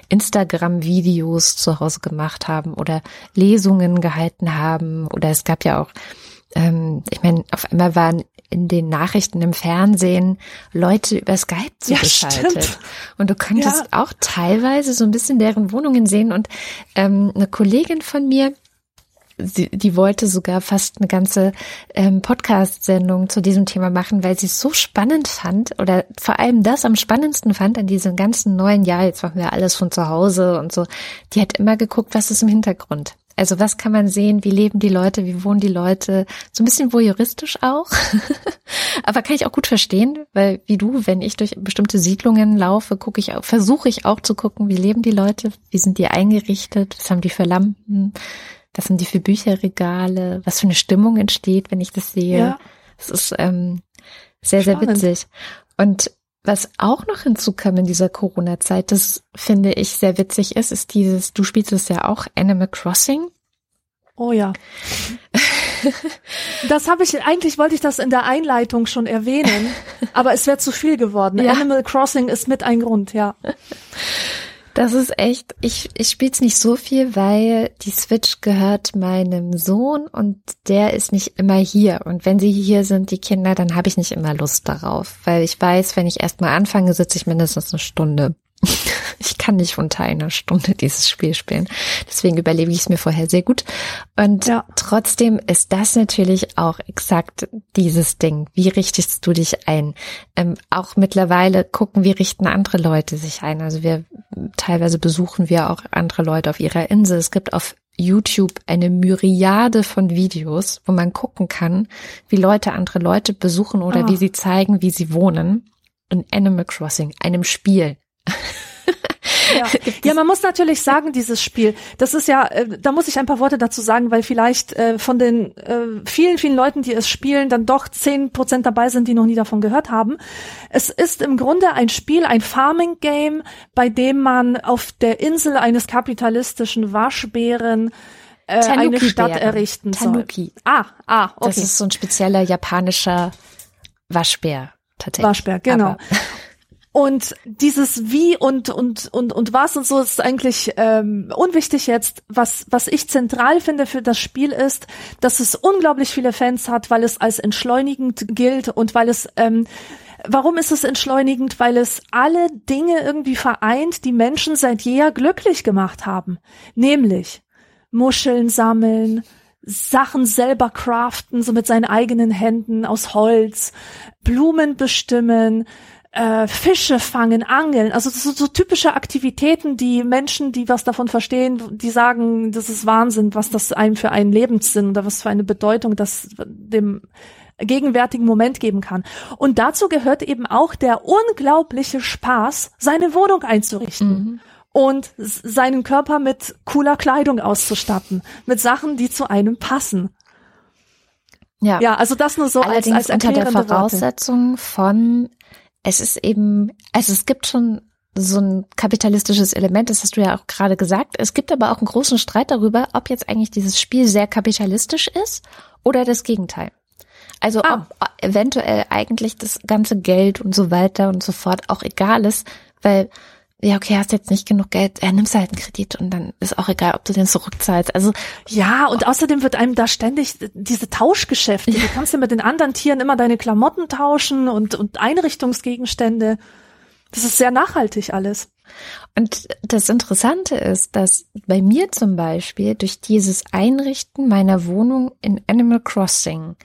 Instagram-Videos zu Hause gemacht haben oder Lesungen gehalten haben. Oder es gab ja auch ähm, ich meine, auf einmal waren in den Nachrichten im Fernsehen Leute über Skype Ja, zugeschaltet. stimmt. und du konntest Ja. auch teilweise so ein bisschen deren Wohnungen sehen. Und ähm, eine Kollegin von mir, sie, die wollte sogar fast eine ganze ähm, Podcast-Sendung zu diesem Thema machen, weil sie es so spannend fand oder vor allem das am spannendsten fand an diesem ganzen neuen Jahr. Jetzt machen wir alles von zu Hause und so. Die hat immer geguckt, was ist im Hintergrund. Also was kann man sehen? Wie leben die Leute? Wie wohnen die Leute? So ein bisschen voyeuristisch auch. Aber kann ich auch gut verstehen, weil wie du, wenn ich durch bestimmte Siedlungen laufe, gucke ich auch, versuche ich auch zu gucken, wie leben die Leute? Wie sind die eingerichtet? Was haben die für Lampen? Was sind die für Bücherregale? Was für eine Stimmung entsteht, wenn ich das sehe? Ja. Es ist ähm, sehr, sehr Spannend. witzig. Und was auch noch hinzukam in dieser Corona-Zeit, das finde ich sehr witzig ist, ist dieses, du spielst es ja auch, Animal Crossing. Oh ja. Das habe ich, eigentlich wollte ich das in der Einleitung schon erwähnen, aber es wäre zu viel geworden. Ja. Animal Crossing ist mit ein Grund, ja. Das ist echt, ich, ich spiele es nicht so viel, weil die Switch gehört meinem Sohn und der ist nicht immer hier. Und wenn sie hier sind, die Kinder, dann habe ich nicht immer Lust darauf, weil ich weiß, wenn ich erstmal anfange, sitze ich mindestens eine Stunde. Ich kann nicht unter einer Stunde dieses Spiel spielen. Deswegen überlege ich es mir vorher sehr gut. Und Ja. trotzdem ist das natürlich auch exakt dieses Ding. Wie richtest du dich ein? Ähm, auch mittlerweile gucken, wie richten andere Leute sich ein. Also wir teilweise besuchen wir auch andere Leute auf ihrer Insel. Es gibt auf YouTube eine Myriade von Videos, wo man gucken kann, wie Leute andere Leute besuchen oder Ah. wie sie zeigen, wie sie wohnen. In Animal Crossing, einem Spiel. Ja. ja, man muss natürlich sagen, dieses Spiel, das ist ja, äh, da muss ich ein paar Worte dazu sagen, weil vielleicht äh, von den äh, vielen, vielen Leuten, die es spielen, dann doch zehn Prozent dabei sind, die noch nie davon gehört haben. Es ist im Grunde ein Spiel, ein Farming-Game, bei dem man auf der Insel eines kapitalistischen Waschbären äh, eine. Stadt errichten Tanuki. soll. Ah, ah, okay. Das ist so ein spezieller japanischer Waschbär. Tatsächlich. Waschbär, genau. Und dieses Wie und und und und was und so ist eigentlich ähm, unwichtig jetzt. Was was ich zentral finde für das Spiel ist, dass es unglaublich viele Fans hat, weil es als entschleunigend gilt und weil es ähm, Warum ist es entschleunigend? Weil es alle Dinge irgendwie vereint, die Menschen seit jeher glücklich gemacht haben. Nämlich Muscheln sammeln, Sachen selber craften, so mit seinen eigenen Händen aus Holz, Blumen bestimmen, äh, Fische fangen, angeln. Also das sind so typische Aktivitäten, die Menschen, die was davon verstehen, die sagen, das ist Wahnsinn, was das einem für einen Lebenssinn oder was für eine Bedeutung das dem gegenwärtigen Moment geben kann. Und dazu gehört eben auch der unglaubliche Spaß, seine Wohnung einzurichten und s- seinen Körper mit cooler Kleidung auszustatten, mit Sachen, die zu einem passen. ja. Ja, also das nur so Allerdings als, als unter der erklärende Worte. Voraussetzung von, es ist eben, also es gibt schon so ein kapitalistisches Element, das hast du ja auch gerade gesagt. Es gibt aber auch einen großen Streit darüber, ob jetzt eigentlich dieses Spiel sehr kapitalistisch ist oder das Gegenteil. Also Ah. ob eventuell eigentlich das ganze Geld und so weiter und so fort auch egal ist, weil ja, okay, hast jetzt nicht genug Geld, ja, nimmst halt einen Kredit und dann ist auch egal, ob du den zurückzahlst. Also Ja, und außerdem wird einem da ständig diese Tauschgeschäfte. Du kannst ja mit den anderen Tieren immer deine Klamotten tauschen und, und Einrichtungsgegenstände. Das ist sehr nachhaltig alles. Und das Interessante ist, dass bei mir zum Beispiel durch dieses Einrichten meiner Wohnung in Animal Crossing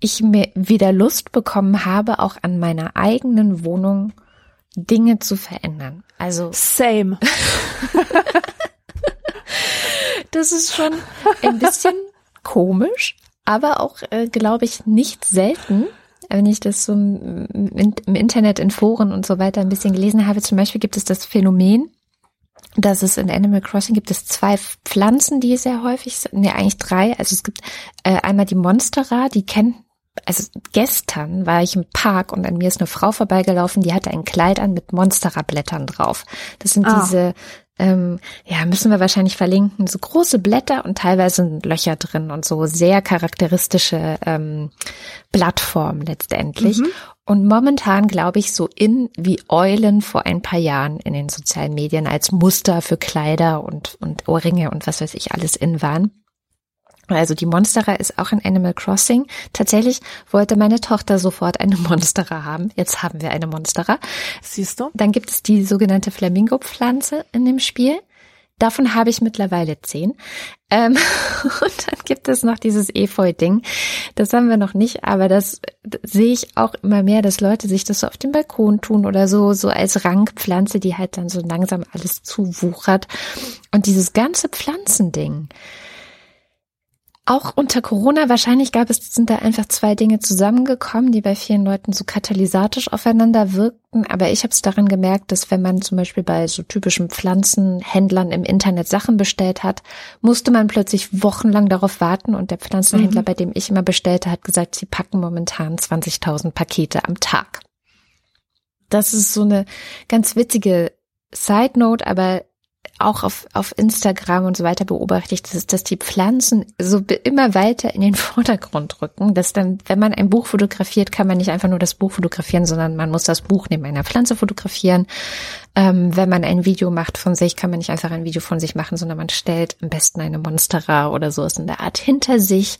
ich mir wieder Lust bekommen habe, auch an meiner eigenen Wohnung Dinge zu verändern. Also Same. das ist schon ein bisschen komisch, aber auch, äh, glaube ich, nicht selten. Wenn ich das so im, im Internet, in Foren und so weiter ein bisschen gelesen habe, zum Beispiel gibt es das Phänomen, dass es in Animal Crossing gibt es zwei Pflanzen, die sehr häufig sind, nee, eigentlich drei. Also es gibt äh, einmal die Monstera, die kennt also gestern war ich im Park und an mir ist eine Frau vorbeigelaufen, die hatte ein Kleid an mit Monstera-Blättern drauf. Das sind ah. diese, ähm, ja, müssen wir wahrscheinlich verlinken, so große Blätter und teilweise sind Löcher drin und so sehr charakteristische ähm, Blattformen letztendlich. Mhm. Und momentan glaube ich so in wie Eulen vor ein paar Jahren in den sozialen Medien als Muster für Kleider und, und Ohrringe und was weiß ich alles in waren. Also die Monsterer ist auch in Animal Crossing. Tatsächlich wollte meine Tochter sofort eine Monsterer haben. Jetzt haben wir eine Monsterer. Siehst du? Dann gibt es die sogenannte Flamingo-Pflanze in dem Spiel. Davon habe ich mittlerweile zehn. Ähm, und dann gibt es noch dieses Efeu-Ding. Das haben wir noch nicht, aber das, das sehe ich auch immer mehr, dass Leute sich das so auf dem Balkon tun oder so, so als Rankpflanze, die halt dann so langsam alles zuwuchert. Und dieses ganze Pflanzending, auch unter Corona, wahrscheinlich gab es, sind da einfach zwei Dinge zusammengekommen, die bei vielen Leuten so katalysatisch aufeinander wirkten. Aber ich habe es daran gemerkt, dass wenn man zum Beispiel bei so typischen Pflanzenhändlern im Internet Sachen bestellt hat, musste man plötzlich wochenlang darauf warten. Und der Pflanzenhändler, mhm. bei dem ich immer bestellte, hat gesagt, sie packen momentan 20.000 Pakete am Tag. Das ist so eine ganz witzige Side Note, aber auch auf, auf Instagram und so weiter beobachte ich, dass, dass die Pflanzen so immer weiter in den Vordergrund rücken, dass dann, wenn man ein Buch fotografiert, kann man nicht einfach nur das Buch fotografieren, sondern man muss das Buch neben einer Pflanze fotografieren. Ähm, wenn man ein Video macht von sich, kann man nicht einfach ein Video von sich machen, sondern man stellt am besten eine Monstera oder so in der Art hinter sich.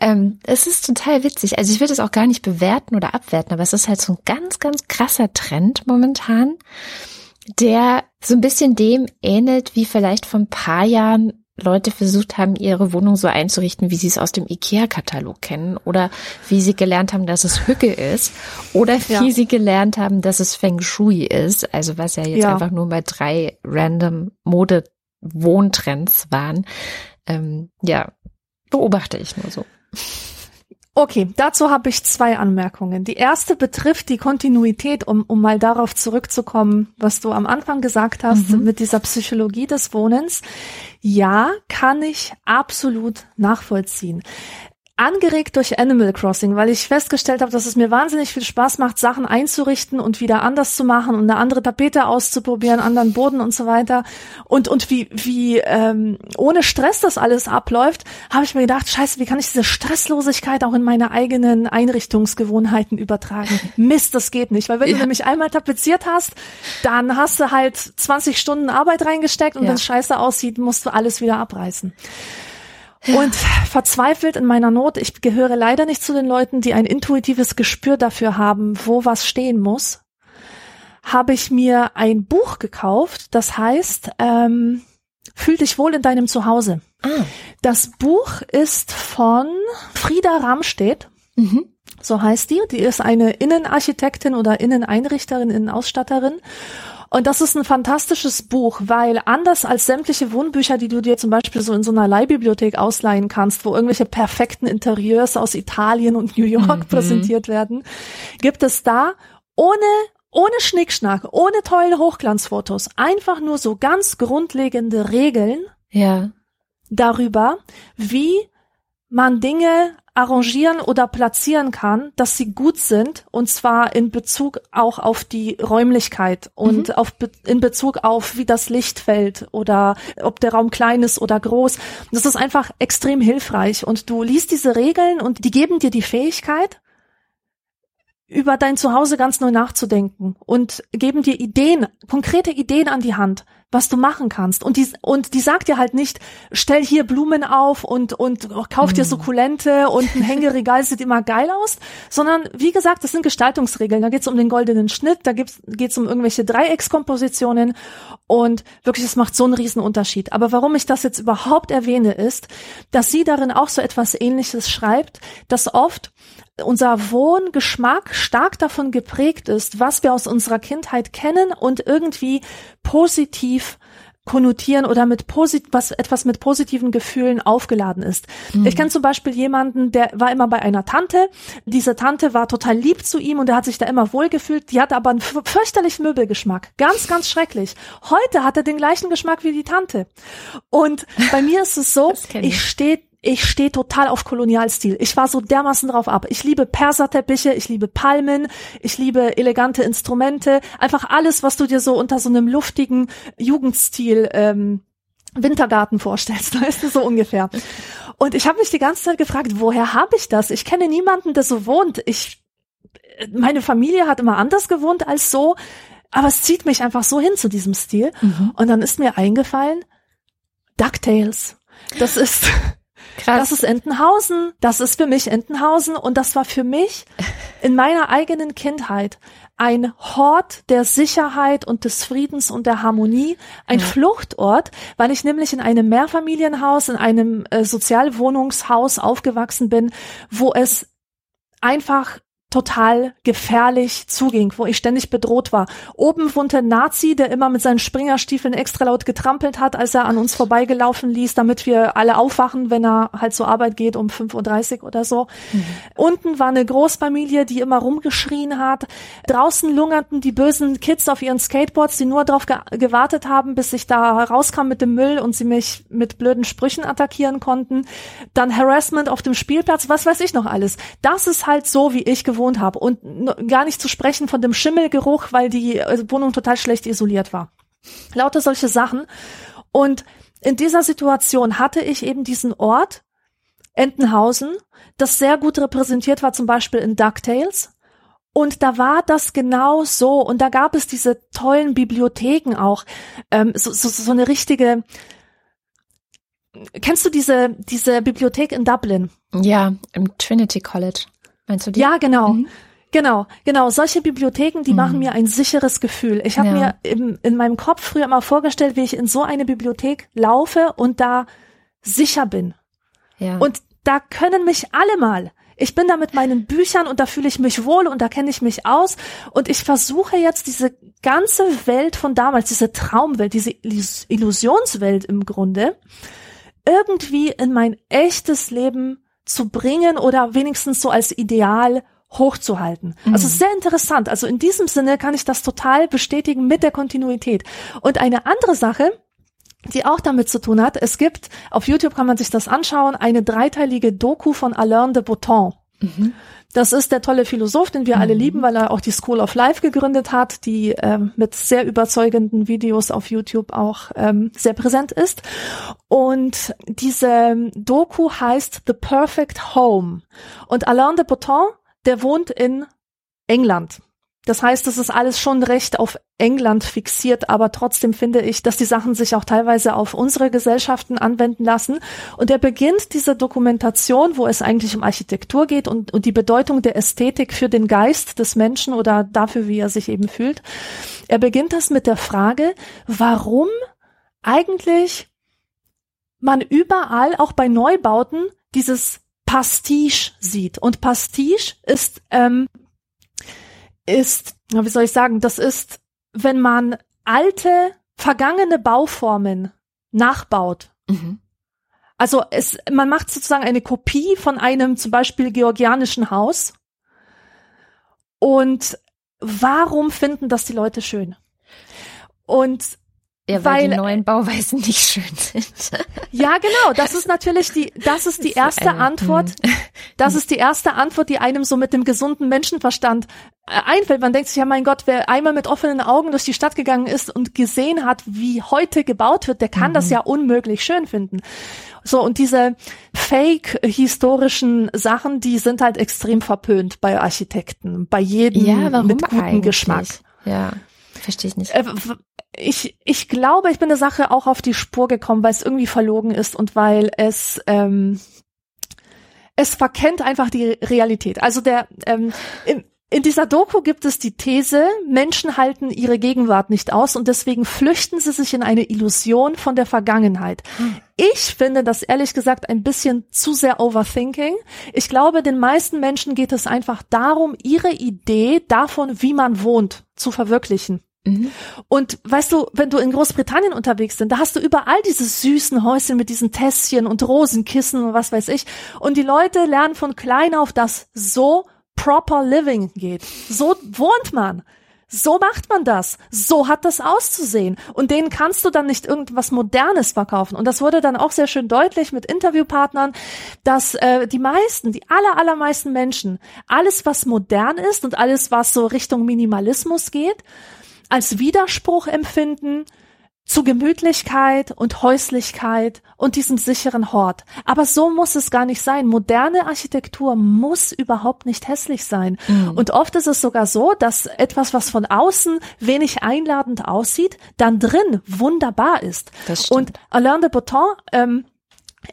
Ähm, es ist total witzig. Also ich will das auch gar nicht bewerten oder abwerten, aber es ist halt so ein ganz, ganz krasser Trend momentan der so ein bisschen dem ähnelt, wie vielleicht vor ein paar Jahren Leute versucht haben, ihre Wohnung so einzurichten, wie sie es aus dem IKEA-Katalog kennen oder wie sie gelernt haben, dass es Hücke ist oder wie ja. sie gelernt haben, dass es Feng Shui ist, also was ja jetzt ja. einfach nur bei drei random Mode-Wohntrends waren. Ähm, ja, beobachte ich nur so. Okay, dazu habe ich zwei Anmerkungen. Die erste betrifft die Kontinuität, um, um mal darauf zurückzukommen, was du am Anfang gesagt hast mhm. mit dieser Psychologie des Wohnens. Ja, kann ich absolut nachvollziehen angeregt durch Animal Crossing, weil ich festgestellt habe, dass es mir wahnsinnig viel Spaß macht, Sachen einzurichten und wieder anders zu machen und eine andere Tapete auszuprobieren, anderen Boden und so weiter. Und und wie wie ähm, ohne Stress das alles abläuft, habe ich mir gedacht, scheiße, wie kann ich diese Stresslosigkeit auch in meine eigenen Einrichtungsgewohnheiten übertragen? Mist, das geht nicht, weil wenn ja. du nämlich einmal tapeziert hast, dann hast du halt 20 Stunden Arbeit reingesteckt und ja. wenn es scheiße aussieht, musst du alles wieder abreißen. Und verzweifelt in meiner Not, ich gehöre leider nicht zu den Leuten, die ein intuitives Gespür dafür haben, wo was stehen muss, habe ich mir ein Buch gekauft, das heißt, ähm, Fühl dich wohl in deinem Zuhause. Ah. Das Buch ist von Frieda Ramstedt. Mhm. So heißt die. Die ist eine Innenarchitektin oder Inneneinrichterin, Innenausstatterin. Und das ist ein fantastisches Buch, weil anders als sämtliche Wohnbücher, die du dir zum Beispiel so in so einer Leihbibliothek ausleihen kannst, wo irgendwelche perfekten Interieurs aus Italien und New York mhm. präsentiert werden, gibt es da ohne ohne Schnickschnack, ohne tolle Hochglanzfotos, einfach nur so ganz grundlegende Regeln ja. darüber, wie man Dinge arrangieren oder platzieren kann, dass sie gut sind und zwar in Bezug auch auf die Räumlichkeit und mhm. auf in Bezug auf wie das Licht fällt oder ob der Raum klein ist oder groß. Das ist einfach extrem hilfreich und du liest diese Regeln und die geben dir die Fähigkeit über dein Zuhause ganz neu nachzudenken und geben dir Ideen, konkrete Ideen an die Hand, was du machen kannst. Und die, und die sagt dir halt nicht, stell hier Blumen auf und, und kauf dir mhm. Sukkulente und ein Hängeregal sieht immer geil aus, sondern wie gesagt, das sind Gestaltungsregeln. Da geht's um den goldenen Schnitt, da geht's, geht's um irgendwelche Dreieckskompositionen und wirklich, es macht so einen riesen Unterschied. Aber warum ich das jetzt überhaupt erwähne, ist, dass sie darin auch so etwas ähnliches schreibt, dass oft unser Wohngeschmack stark davon geprägt ist, was wir aus unserer Kindheit kennen und irgendwie positiv konnotieren oder mit posit was etwas mit positiven Gefühlen aufgeladen ist. Mhm. Ich kenne zum Beispiel jemanden, der war immer bei einer Tante. Diese Tante war total lieb zu ihm und er hat sich da immer wohlgefühlt. Die hatte aber einen fürchterlichen Möbelgeschmack. Ganz, ganz schrecklich. Heute hat er den gleichen Geschmack wie die Tante. Und bei mir ist es so, ich, ich stehe ich stehe total auf Kolonialstil. Ich war so dermaßen drauf ab. Ich liebe Perserteppiche, ich liebe Palmen, ich liebe elegante Instrumente, einfach alles, was du dir so unter so einem luftigen Jugendstil ähm, Wintergarten vorstellst, weißt du, so ungefähr. Und ich habe mich die ganze Zeit gefragt, woher habe ich das? Ich kenne niemanden, der so wohnt. Ich, meine Familie hat immer anders gewohnt als so, aber es zieht mich einfach so hin zu diesem Stil. Mhm. Und dann ist mir eingefallen, DuckTales. Das ist Krass. Das ist Entenhausen. Das ist für mich Entenhausen. Und das war für mich in meiner eigenen Kindheit ein Hort der Sicherheit und des Friedens und der Harmonie, ein ja. Fluchtort, weil ich nämlich in einem Mehrfamilienhaus, in einem äh, Sozialwohnungshaus aufgewachsen bin, wo es einfach total gefährlich zuging, wo ich ständig bedroht war. Oben wohnte ein Nazi, der immer mit seinen Springerstiefeln extra laut getrampelt hat, als er an uns vorbeigelaufen ließ, damit wir alle aufwachen, wenn er halt zur Arbeit geht um 5.30 Uhr oder so. Mhm. Unten war eine Großfamilie, die immer rumgeschrien hat. Draußen lungerten die bösen Kids auf ihren Skateboards, die nur darauf ge gewartet haben, bis ich da rauskam mit dem Müll und sie mich mit blöden Sprüchen attackieren konnten. Dann Harassment auf dem Spielplatz, was weiß ich noch alles. Das ist halt so, wie ich gewohnt gewohnt habe. Und gar nicht zu sprechen von dem Schimmelgeruch, weil die äh, Wohnung total schlecht isoliert war. Lauter solche Sachen. Und in dieser Situation hatte ich eben diesen Ort, Entenhausen, das sehr gut repräsentiert war, zum Beispiel in DuckTales. Und da war das genau so. Und da gab es diese tollen Bibliotheken auch. Ähm, so, so, so eine richtige. Kennst du diese, diese Bibliothek in Dublin? Ja, im Trinity College. Meinst du die? Ja, genau. Mhm. Genau, genau. Solche Bibliotheken, die mhm. machen mir ein sicheres Gefühl. Ich habe ja. mir im, in meinem Kopf früher mal vorgestellt, wie ich in so eine Bibliothek laufe und da sicher bin. Ja. Und da können mich alle mal. Ich bin da mit meinen Büchern und da fühle ich mich wohl und da kenne ich mich aus. Und ich versuche jetzt diese ganze Welt von damals, diese Traumwelt, diese Illusionswelt im Grunde, irgendwie in mein echtes Leben zu bringen oder wenigstens so als Ideal hochzuhalten. Mhm. Also sehr interessant. Also in diesem Sinne kann ich das total bestätigen mit der Kontinuität. Und eine andere Sache, die auch damit zu tun hat, es gibt, auf YouTube kann man sich das anschauen, eine dreiteilige Doku von Alain de Botton. Mhm. Das ist der tolle Philosoph, den wir mhm. alle lieben, weil er auch die School of Life gegründet hat, die ähm, mit sehr überzeugenden Videos auf YouTube auch ähm, sehr präsent ist. Und diese Doku heißt The Perfect Home. Und Alain de Botton, der wohnt in England. Das heißt, es ist alles schon recht auf England fixiert, aber trotzdem finde ich, dass die Sachen sich auch teilweise auf unsere Gesellschaften anwenden lassen. Und er beginnt diese Dokumentation, wo es eigentlich um Architektur geht und, und die Bedeutung der Ästhetik für den Geist des Menschen oder dafür, wie er sich eben fühlt. Er beginnt das mit der Frage, warum eigentlich man überall, auch bei Neubauten, dieses Pastiche sieht. Und Pastiche ist ähm, ist, wie soll ich sagen, das ist, wenn man alte, vergangene Bauformen nachbaut. Mhm. Also es, man macht sozusagen eine Kopie von einem zum Beispiel georgianischen Haus. Und warum finden das die Leute schön? Und ja, weil, weil die neuen Bauweisen nicht schön sind. Ja, genau. Das ist natürlich die, das ist die erste eine, Antwort. Hm. Das ist die erste Antwort, die einem so mit dem gesunden Menschenverstand äh, einfällt. Man denkt sich, ja, mein Gott, wer einmal mit offenen Augen durch die Stadt gegangen ist und gesehen hat, wie heute gebaut wird, der kann mhm. das ja unmöglich schön finden. So, und diese fake-historischen Sachen, die sind halt extrem verpönt bei Architekten, bei jedem ja, mit gutem eigentlich? Geschmack. Ja. Verstehe ich nicht. Äh, ich, ich glaube, ich bin der Sache auch auf die Spur gekommen, weil es irgendwie verlogen ist und weil es ähm, es verkennt einfach die Realität. Also der ähm, im, in dieser Doku gibt es die These, Menschen halten ihre Gegenwart nicht aus und deswegen flüchten sie sich in eine Illusion von der Vergangenheit. Hm. Ich finde das ehrlich gesagt ein bisschen zu sehr overthinking. Ich glaube, den meisten Menschen geht es einfach darum, ihre Idee davon, wie man wohnt, zu verwirklichen. Mhm. Und weißt du, wenn du in Großbritannien unterwegs bist, da hast du überall diese süßen Häuschen mit diesen Tässchen und Rosenkissen und was weiß ich. Und die Leute lernen von klein auf, dass so proper living geht. So wohnt man. So macht man das. So hat das auszusehen. Und denen kannst du dann nicht irgendwas Modernes verkaufen. Und das wurde dann auch sehr schön deutlich mit Interviewpartnern, dass äh, die meisten, die aller, allermeisten Menschen, alles, was modern ist und alles, was so Richtung Minimalismus geht, als Widerspruch empfinden zu Gemütlichkeit und Häuslichkeit und diesem sicheren Hort. Aber so muss es gar nicht sein. Moderne Architektur muss überhaupt nicht hässlich sein. Mhm. Und oft ist es sogar so, dass etwas, was von außen wenig einladend aussieht, dann drin wunderbar ist. Und Alain de Botton, ähm,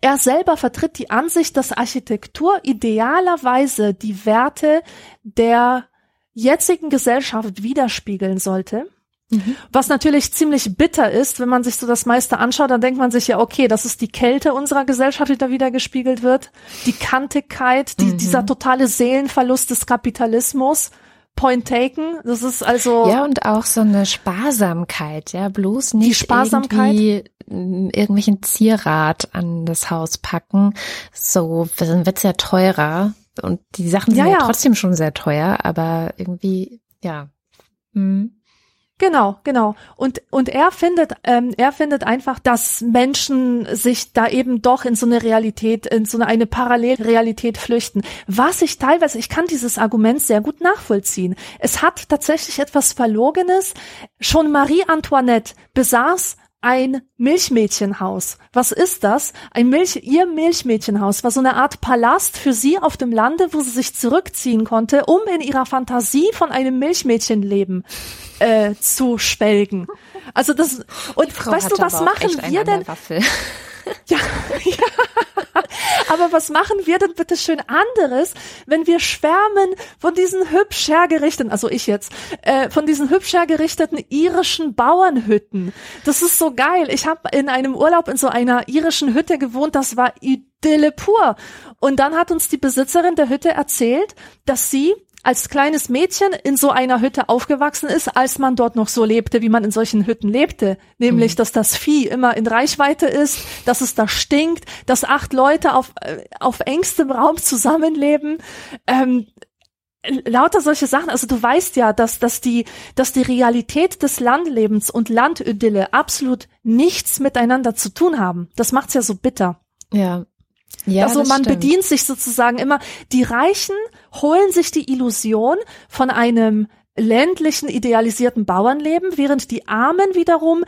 er selber vertritt die Ansicht, dass Architektur idealerweise die Werte der jetzigen Gesellschaft widerspiegeln sollte. Mhm. Was natürlich ziemlich bitter ist, wenn man sich so das meiste anschaut, dann denkt man sich ja, okay, das ist die Kälte unserer Gesellschaft, die da wieder gespiegelt wird, die Kantigkeit, die, mhm. dieser totale Seelenverlust des Kapitalismus. Point taken. Das ist also. Ja, und auch so eine Sparsamkeit, ja, bloß nicht die Sparsamkeit. irgendwie irgendwelchen Zierrat an das Haus packen. So, dann wird's ja teurer. Und die Sachen sind ja, ja. ja trotzdem schon sehr teuer, aber irgendwie, ja. Hm. Genau, genau. Und und er findet, ähm, er findet einfach, dass Menschen sich da eben doch in so eine Realität, in so eine, eine Parallelrealität flüchten. Was ich teilweise, ich kann dieses Argument sehr gut nachvollziehen. Es hat tatsächlich etwas Verlogenes. Schon Marie Antoinette besaß ein Milchmädchenhaus. Was ist das? Ein Milch, ihr Milchmädchenhaus war so eine Art Palast für sie auf dem Lande, wo sie sich zurückziehen konnte, um in ihrer Fantasie von einem Milchmädchenleben äh, zu schwelgen. Also das und weißt du, was machen wir denn? Ja, ja. Aber was machen wir denn bitte schön anderes, wenn wir schwärmen von diesen hübsch hergerichteten, also ich jetzt, äh, von diesen hübsch hergerichteten irischen Bauernhütten. Das ist so geil. Ich habe in einem Urlaub in so einer irischen Hütte gewohnt, das war Idylle pur. Und dann hat uns die Besitzerin der Hütte erzählt, dass sie als kleines Mädchen in so einer Hütte aufgewachsen ist, als man dort noch so lebte, wie man in solchen Hütten lebte. Nämlich, mhm. dass das Vieh immer in Reichweite ist, dass es da stinkt, dass acht Leute auf, äh, auf engstem Raum zusammenleben. Ähm, lauter solche Sachen. Also du weißt ja, dass, dass die, dass die Realität des Landlebens und Landidylle absolut nichts miteinander zu tun haben. Das macht's ja so bitter. Ja. Ja, also man stimmt. bedient sich sozusagen immer, die Reichen holen sich die Illusion von einem ländlichen, idealisierten Bauernleben, während die Armen wiederum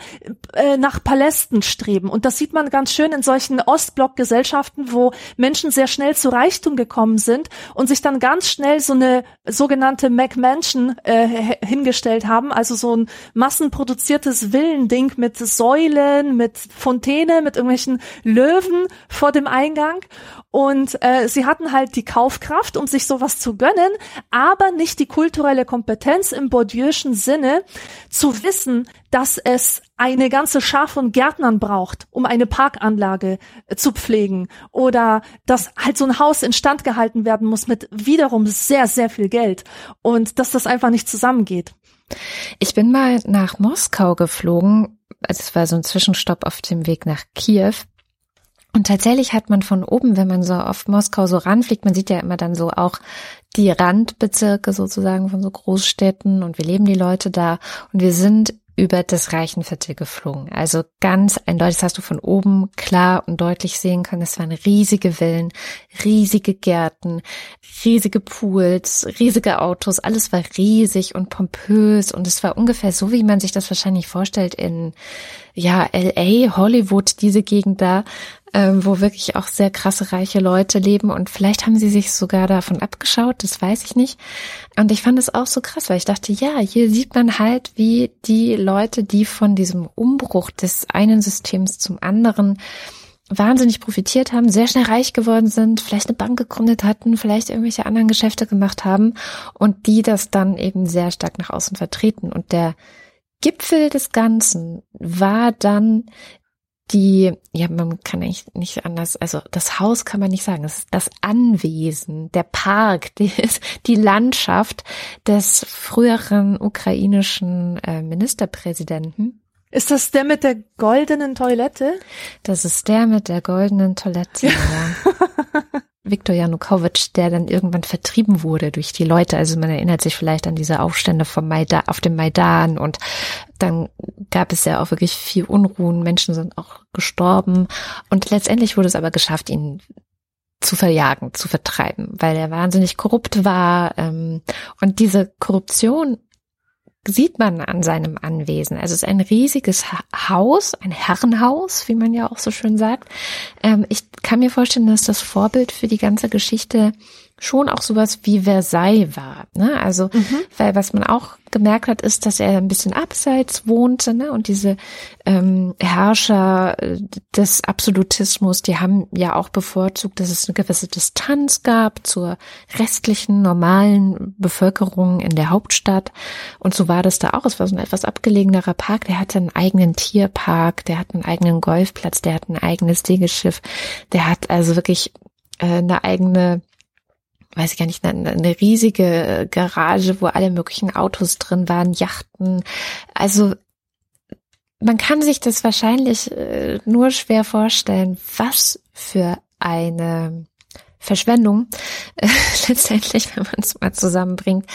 äh, nach Palästen streben. Und das sieht man ganz schön in solchen Ostblock-Gesellschaften, wo Menschen sehr schnell zu Reichtum gekommen sind und sich dann ganz schnell so eine sogenannte McMansion äh, hingestellt haben, also so ein massenproduziertes Villending mit Säulen, mit Fontäne, mit irgendwelchen Löwen vor dem Eingang. Und äh, sie hatten halt die Kaufkraft, um sich sowas zu gönnen, aber nicht die kulturelle Kompetenz im Bourdieu'schen Sinne, zu wissen, dass es eine ganze Schar von Gärtnern braucht, um eine Parkanlage äh, zu pflegen. Oder dass halt so ein Haus instand gehalten werden muss mit wiederum sehr, sehr viel Geld. Und dass das einfach nicht zusammengeht. Ich bin mal nach Moskau geflogen, es war so ein Zwischenstopp auf dem Weg nach Kiew und tatsächlich hat man von oben, wenn man so auf Moskau so ranfliegt, man sieht ja immer dann so auch die Randbezirke sozusagen von so Großstädten und wir leben die Leute da und wir sind über das Reichenviertel geflogen. Also ganz eindeutig, das hast du von oben klar und deutlich sehen können. Es waren riesige Villen, riesige Gärten, riesige Pools, riesige Autos. Alles war riesig und pompös und es war ungefähr so, wie man sich das wahrscheinlich vorstellt in, ja, LA, Hollywood, diese Gegend da ähm, wo wirklich auch sehr krasse reiche Leute leben und vielleicht haben sie sich sogar davon abgeschaut, das weiß ich nicht. Und ich fand es auch so krass, weil ich dachte, ja, hier sieht man halt, wie die Leute, die von diesem Umbruch des einen Systems zum anderen wahnsinnig profitiert haben, sehr schnell reich geworden sind, vielleicht eine Bank gegründet hatten, vielleicht irgendwelche anderen Geschäfte gemacht haben und die das dann eben sehr stark nach außen vertreten. Und der Gipfel des Ganzen war dann die, ja, man kann eigentlich nicht anders, also das Haus kann man nicht sagen, es ist das Anwesen, der Park, die, die Landschaft des früheren ukrainischen äh, Ministerpräsidenten. Ist das der mit der goldenen Toilette? Das ist der mit der goldenen Toilette, ja. Viktor Janukowitsch, der dann irgendwann vertrieben wurde durch die Leute. Also man erinnert sich vielleicht an diese Aufstände vom Maidan, auf dem Maidan und dann gab es ja auch wirklich viel Unruhen. Menschen sind auch gestorben und letztendlich wurde es aber geschafft, ihn zu verjagen, zu vertreiben, weil er wahnsinnig korrupt war. Ähm, und diese Korruption sieht man an seinem Anwesen. Also es ist ein riesiges Haus, ein Herrenhaus, wie man ja auch so schön sagt. Ähm, ich kann mir vorstellen, dass das Vorbild für die ganze Geschichte schon auch sowas wie Versailles war. Ne? Also, mhm. weil was man auch gemerkt hat, ist, dass er ein bisschen abseits wohnte ne? und diese ähm, Herrscher äh, des Absolutismus, die haben ja auch bevorzugt, dass es eine gewisse Distanz gab zur restlichen normalen Bevölkerung in der Hauptstadt. Und so war das da auch. Es war so ein etwas abgelegenerer Park. Der hatte einen eigenen Tierpark, der hat einen eigenen Golfplatz, der hat ein eigenes Segelschiff, der hat also wirklich äh, eine eigene weiß ich gar nicht, eine, eine riesige Garage, wo alle möglichen Autos drin waren, Yachten. Also man kann sich das wahrscheinlich äh, nur schwer vorstellen, was für eine Verschwendung äh, letztendlich, wenn man es mal zusammenbringt,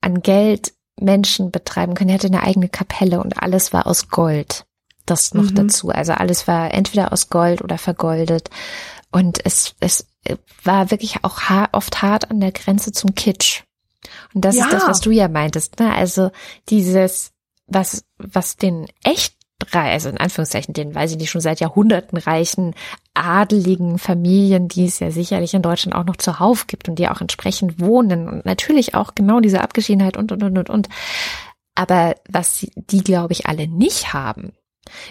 an Geld Menschen betreiben können. Er hatte eine eigene Kapelle und alles war aus Gold. Das noch mhm. dazu. Also alles war entweder aus Gold oder vergoldet. Und es, es war wirklich auch oft hart an der Grenze zum Kitsch. Und das ja. ist das, was du ja meintest, ne? Also dieses, was, was den echt also in Anführungszeichen, den, weiß ich nicht, schon seit Jahrhunderten reichen, adeligen Familien, die es ja sicherlich in Deutschland auch noch zuhauf gibt und die auch entsprechend wohnen und natürlich auch genau diese Abgeschiedenheit und, und, und, und, und. Aber was die, glaube ich, alle nicht haben,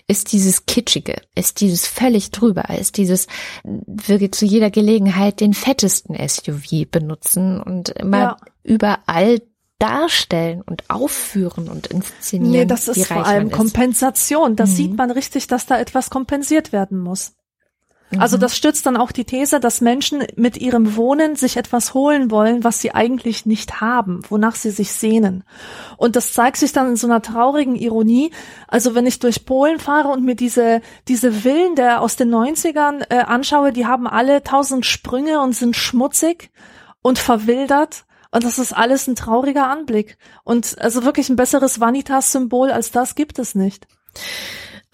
ist dieses Kitschige, ist dieses völlig drüber, ist dieses wirklich zu jeder Gelegenheit den fettesten SUV benutzen und immer ja. überall darstellen und aufführen und inszenieren. Nee, das ist vor allem Kompensation. Das mhm. sieht man richtig, dass da etwas kompensiert werden muss. Also mhm. das stützt dann auch die These, dass Menschen mit ihrem Wohnen sich etwas holen wollen, was sie eigentlich nicht haben, wonach sie sich sehnen. Und das zeigt sich dann in so einer traurigen Ironie. Also wenn ich durch Polen fahre und mir diese, diese Villen der aus den 90ern äh, anschaue, die haben alle tausend Sprünge und sind schmutzig und verwildert. Und das ist alles ein trauriger Anblick. Und also wirklich ein besseres Vanitas-Symbol als das gibt es nicht.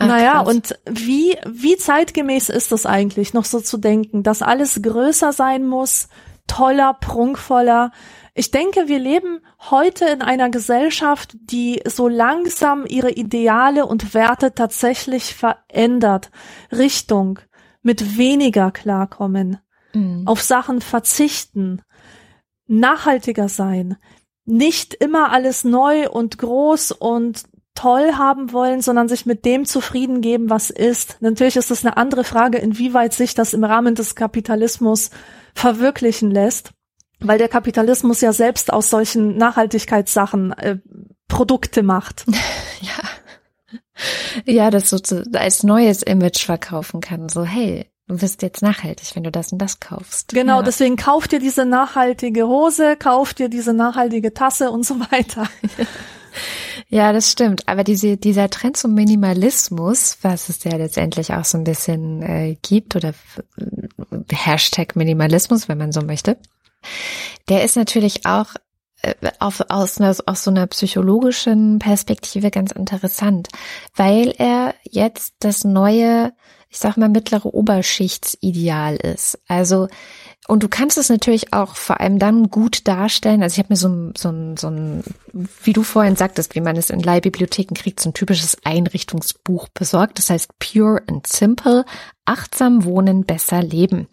Ach, naja, krass. und wie, wie zeitgemäß ist das eigentlich, noch so zu denken, dass alles größer sein muss, toller, prunkvoller. Ich denke, wir leben heute in einer Gesellschaft, die so langsam ihre Ideale und Werte tatsächlich verändert. Richtung, mit weniger klarkommen, mhm. auf Sachen verzichten, nachhaltiger sein, nicht immer alles neu und groß und toll haben wollen, sondern sich mit dem zufrieden geben, was ist. Natürlich ist es eine andere Frage, inwieweit sich das im Rahmen des Kapitalismus verwirklichen lässt, weil der Kapitalismus ja selbst aus solchen Nachhaltigkeitssachen äh, Produkte macht. Ja. Ja, das so zu, als neues Image verkaufen kann. So, hey, du wirst jetzt nachhaltig, wenn du das und das kaufst. Genau, ja. deswegen kauf dir diese nachhaltige Hose, kauf dir diese nachhaltige Tasse und so weiter. Ja, das stimmt. Aber diese, dieser Trend zum Minimalismus, was es ja letztendlich auch so ein bisschen äh, gibt, oder äh, Hashtag Minimalismus, wenn man so möchte, der ist natürlich auch äh, auf, aus, aus so einer psychologischen Perspektive ganz interessant, weil er jetzt das neue, ich sag mal, mittlere Oberschichtsideal ist. Also und du kannst es natürlich auch vor allem dann gut darstellen. Also ich habe mir so, so, so ein, wie du vorhin sagtest, wie man es in Leihbibliotheken kriegt, so ein typisches Einrichtungsbuch besorgt. Das heißt Pure and Simple, achtsam wohnen, besser leben.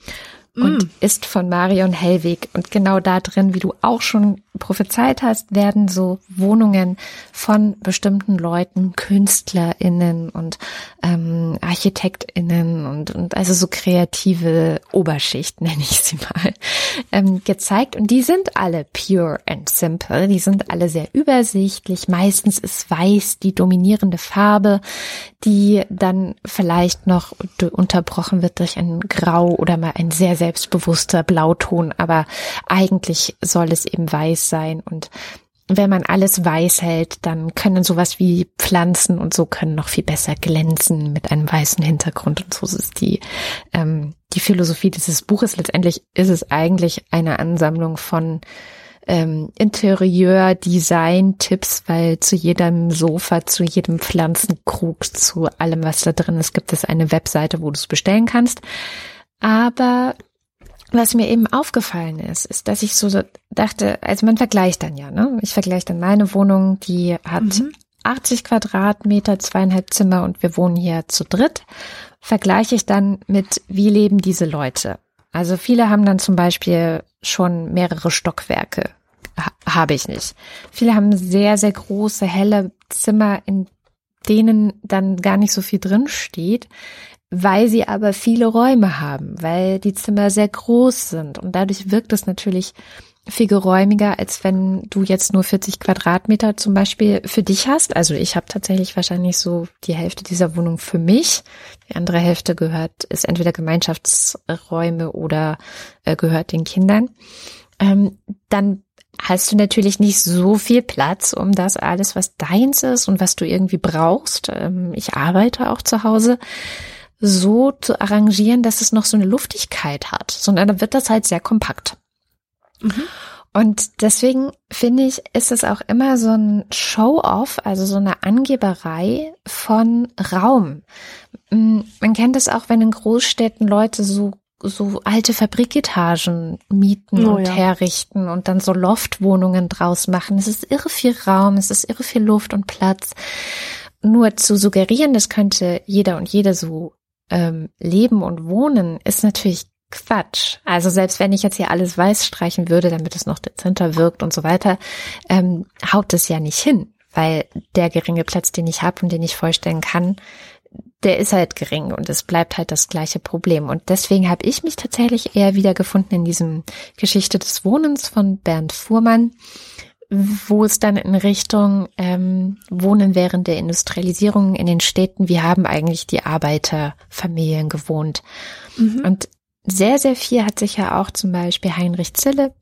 Und mm. ist von Marion Hellweg. Und genau da drin, wie du auch schon prophezeit hast, werden so Wohnungen von bestimmten Leuten, KünstlerInnen und ähm, ArchitektInnen und, und also so kreative Oberschicht, nenne ich sie mal, ähm, gezeigt. Und die sind alle pure and simple. Die sind alle sehr übersichtlich. Meistens ist weiß die dominierende Farbe, die dann vielleicht noch unterbrochen wird durch ein Grau oder mal ein sehr selbstbewusster Blauton. Aber eigentlich soll es eben weiß sein und wenn man alles weiß hält, dann können sowas wie Pflanzen und so können noch viel besser glänzen mit einem weißen Hintergrund. Und so ist die, ähm, die Philosophie dieses Buches. Letztendlich ist es eigentlich eine Ansammlung von ähm, Interieur-Design-Tipps, weil zu jedem Sofa, zu jedem Pflanzenkrug, zu allem, was da drin ist, gibt es eine Webseite, wo du es bestellen kannst. Aber was mir eben aufgefallen ist, ist, dass ich so dachte, also man vergleicht dann ja, ne? Ich vergleiche dann meine Wohnung, die hat mhm. 80 Quadratmeter, zweieinhalb Zimmer und wir wohnen hier zu dritt. Vergleiche ich dann mit, wie leben diese Leute? Also viele haben dann zum Beispiel schon mehrere Stockwerke. Ha habe ich nicht. Viele haben sehr, sehr große, helle Zimmer, in denen dann gar nicht so viel drin steht weil sie aber viele Räume haben, weil die Zimmer sehr groß sind und dadurch wirkt es natürlich viel geräumiger, als wenn du jetzt nur 40 Quadratmeter zum Beispiel für dich hast. Also ich habe tatsächlich wahrscheinlich so die Hälfte dieser Wohnung für mich. Die andere Hälfte gehört, ist entweder Gemeinschaftsräume oder äh, gehört den Kindern. Ähm, dann hast du natürlich nicht so viel Platz, um das alles, was deins ist und was du irgendwie brauchst. Ähm, ich arbeite auch zu Hause so zu arrangieren, dass es noch so eine Luftigkeit hat, sondern dann wird das halt sehr kompakt. Mhm. Und deswegen finde ich, ist es auch immer so ein Show-off, also so eine Angeberei von Raum. Man kennt es auch, wenn in Großstädten Leute so so alte Fabriketagen mieten oh, und ja. herrichten und dann so Loftwohnungen draus machen. Es ist irre viel Raum, es ist irre viel Luft und Platz. Nur zu suggerieren, das könnte jeder und jede so ähm, leben und wohnen, ist natürlich Quatsch. Also selbst wenn ich jetzt hier alles weiß streichen würde, damit es noch dezenter wirkt und so weiter, ähm, haut es ja nicht hin, weil der geringe Platz, den ich habe und den ich vorstellen kann, der ist halt gering und es bleibt halt das gleiche Problem. Und deswegen habe ich mich tatsächlich eher wiedergefunden in diesem Geschichte des Wohnens von Bernd Fuhrmann, wo es dann in Richtung ähm, Wohnen während der Industrialisierung in den Städten, wie haben eigentlich die Arbeiterfamilien gewohnt. Mhm. Und sehr, sehr viel hat sich ja auch zum Beispiel Heinrich Zille,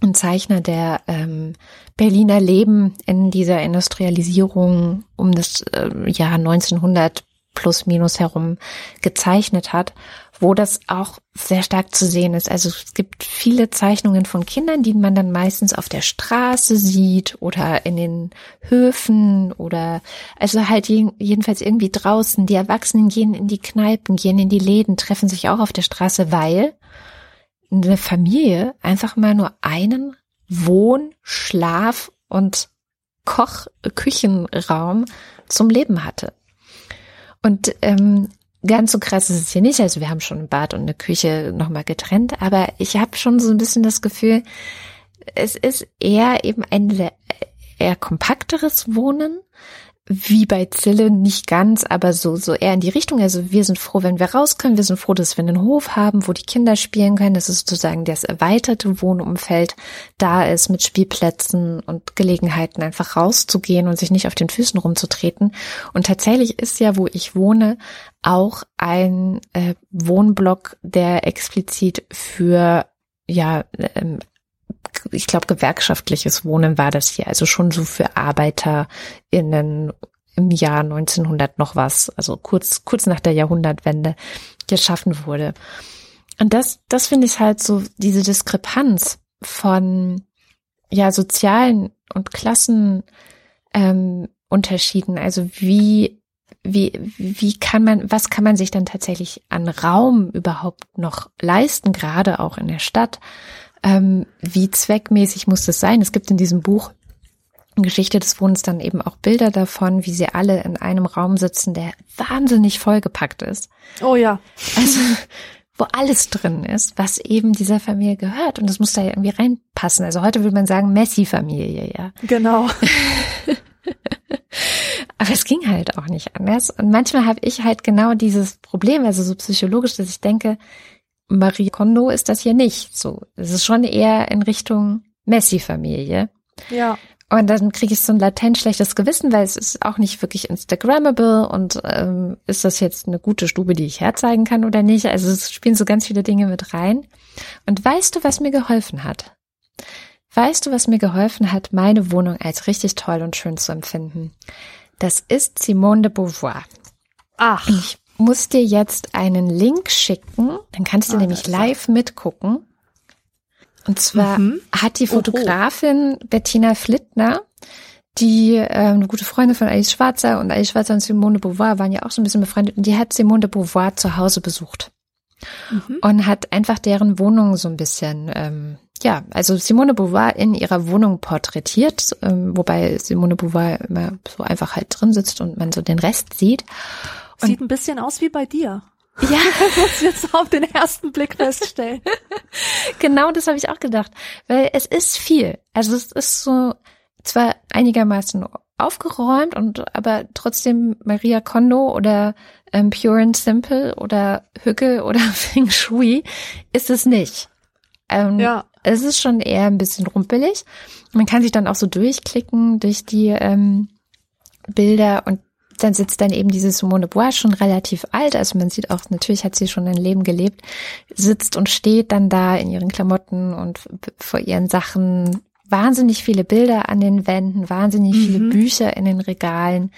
ein Zeichner, der ähm, Berliner Leben in dieser Industrialisierung um das äh, Jahr 1900 plus minus herum gezeichnet hat wo das auch sehr stark zu sehen ist. Also es gibt viele Zeichnungen von Kindern, die man dann meistens auf der Straße sieht oder in den Höfen oder also halt jedenfalls irgendwie draußen. Die Erwachsenen gehen in die Kneipen, gehen in die Läden, treffen sich auch auf der Straße, weil eine Familie einfach mal nur einen Wohn-, Schlaf- und Koch-Küchenraum zum Leben hatte. Und ähm, Ganz so krass ist es hier nicht. Also wir haben schon ein Bad und eine Küche nochmal getrennt, aber ich habe schon so ein bisschen das Gefühl, es ist eher eben ein eher kompakteres Wohnen wie bei Zille nicht ganz, aber so, so eher in die Richtung. Also wir sind froh, wenn wir raus können. Wir sind froh, dass wir einen Hof haben, wo die Kinder spielen können. Das ist sozusagen das erweiterte Wohnumfeld da ist mit Spielplätzen und Gelegenheiten einfach rauszugehen und sich nicht auf den Füßen rumzutreten. Und tatsächlich ist ja, wo ich wohne, auch ein äh, Wohnblock, der explizit für ja ähm, ich glaube, gewerkschaftliches Wohnen war das hier, also schon so für ArbeiterInnen im Jahr 1900 noch was, also kurz, kurz nach der Jahrhundertwende geschaffen wurde. Und das, das finde ich halt so, diese Diskrepanz von, ja, sozialen und Klassen, ähm, Unterschieden, also wie, wie, wie kann man, was kann man sich dann tatsächlich an Raum überhaupt noch leisten, gerade auch in der Stadt? Ähm, wie zweckmäßig muss das sein? Es gibt in diesem Buch Geschichte des Wohnens dann eben auch Bilder davon, wie sie alle in einem Raum sitzen, der wahnsinnig vollgepackt ist. Oh ja. Also wo alles drin ist, was eben dieser Familie gehört. Und das muss da ja irgendwie reinpassen. Also heute würde man sagen Messi-Familie, ja. Genau. Aber es ging halt auch nicht anders. Und manchmal habe ich halt genau dieses Problem, also so psychologisch, dass ich denke, Marie Kondo ist das hier nicht so. Es ist schon eher in Richtung Messi-Familie. Ja. Und dann kriege ich so ein latent schlechtes Gewissen, weil es ist auch nicht wirklich Instagrammable und ähm, ist das jetzt eine gute Stube, die ich herzeigen kann oder nicht? Also es spielen so ganz viele Dinge mit rein. Und weißt du, was mir geholfen hat? Weißt du, was mir geholfen hat, meine Wohnung als richtig toll und schön zu empfinden? Das ist Simone de Beauvoir. Ach. Ich muss dir jetzt einen Link schicken, dann kannst du Ah, nämlich live mitgucken. Und zwar Mhm. hat die Oho. Fotografin Bettina Flittner, die äh, eine gute Freundin von Alice Schwarzer und Alice Schwarzer und Simone de Beauvoir waren ja auch so ein bisschen befreundet und die hat Simone de Beauvoir zu Hause besucht Mhm. und hat einfach deren Wohnung so ein bisschen, ähm, ja, also Simone de Beauvoir in ihrer Wohnung porträtiert, ähm, wobei Simone de Beauvoir immer so einfach halt drin sitzt und man so den Rest sieht. Sieht ein bisschen aus wie bei dir. Ja, Muss ich jetzt auf den ersten Blick feststellen. genau das habe ich auch gedacht, weil es ist viel. Also es ist so zwar einigermaßen aufgeräumt und aber trotzdem Maria Kondo oder ähm, Pure and Simple oder Hücke oder Feng Shui ist es nicht. Ähm, Ja. Es ist schon eher ein bisschen rumpelig. Man kann sich dann auch so durchklicken durch die ähm, Bilder und dann sitzt dann eben diese Simone de Bois schon relativ alt, also man sieht auch, natürlich hat sie schon ein Leben gelebt, sitzt und steht dann da in ihren Klamotten und vor ihren Sachen. Wahnsinnig viele Bilder an den Wänden, wahnsinnig viele Bücher in den Regalen.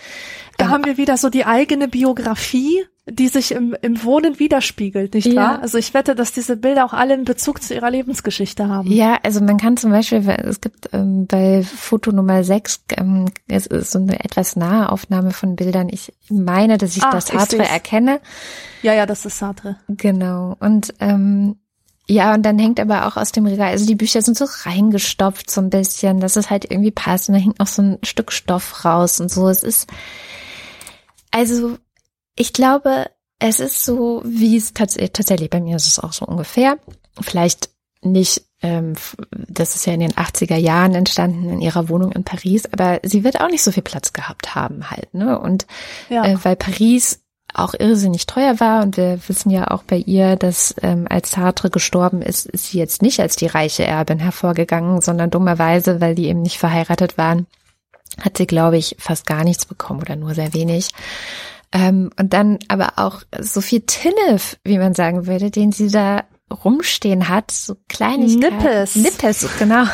Da haben wir wieder so die eigene Biografie, die sich im, im Wohnen widerspiegelt, nicht Ja. wahr? Also ich wette, dass diese Bilder auch alle einen Bezug zu ihrer Lebensgeschichte haben. Ja, also man kann zum Beispiel, es gibt ähm, bei Foto Nummer 6, ähm, es ist so eine etwas nahe Aufnahme von Bildern. Ich meine, dass ich Ah, das Sartre erkenne. ja, ja, das ist Sartre. Genau. Und ähm, ja, und dann hängt aber auch aus dem Regal, also die Bücher sind so reingestopft so ein bisschen, dass es halt irgendwie passt. Und da hängt noch so ein Stück Stoff raus und so. Es ist, also ich glaube, es ist so, wie es tats tatsächlich, bei mir ist es auch so ungefähr. Vielleicht nicht, ähm, das ist ja in den 80er Jahren entstanden in ihrer Wohnung in Paris, aber sie wird auch nicht so viel Platz gehabt haben halt, ne? Und Ja. äh, weil Paris auch irrsinnig teuer war und wir wissen ja auch bei ihr, dass ähm, als Sartre gestorben ist, ist sie jetzt nicht als die reiche Erbin hervorgegangen, sondern dummerweise, weil die eben nicht verheiratet waren, hat sie, glaube ich, fast gar nichts bekommen oder nur sehr wenig. Ähm, und dann aber auch so viel Tinnef, wie man sagen würde, den sie da rumstehen hat, so Kleinigkeiten. Nippes. Nippes, genau.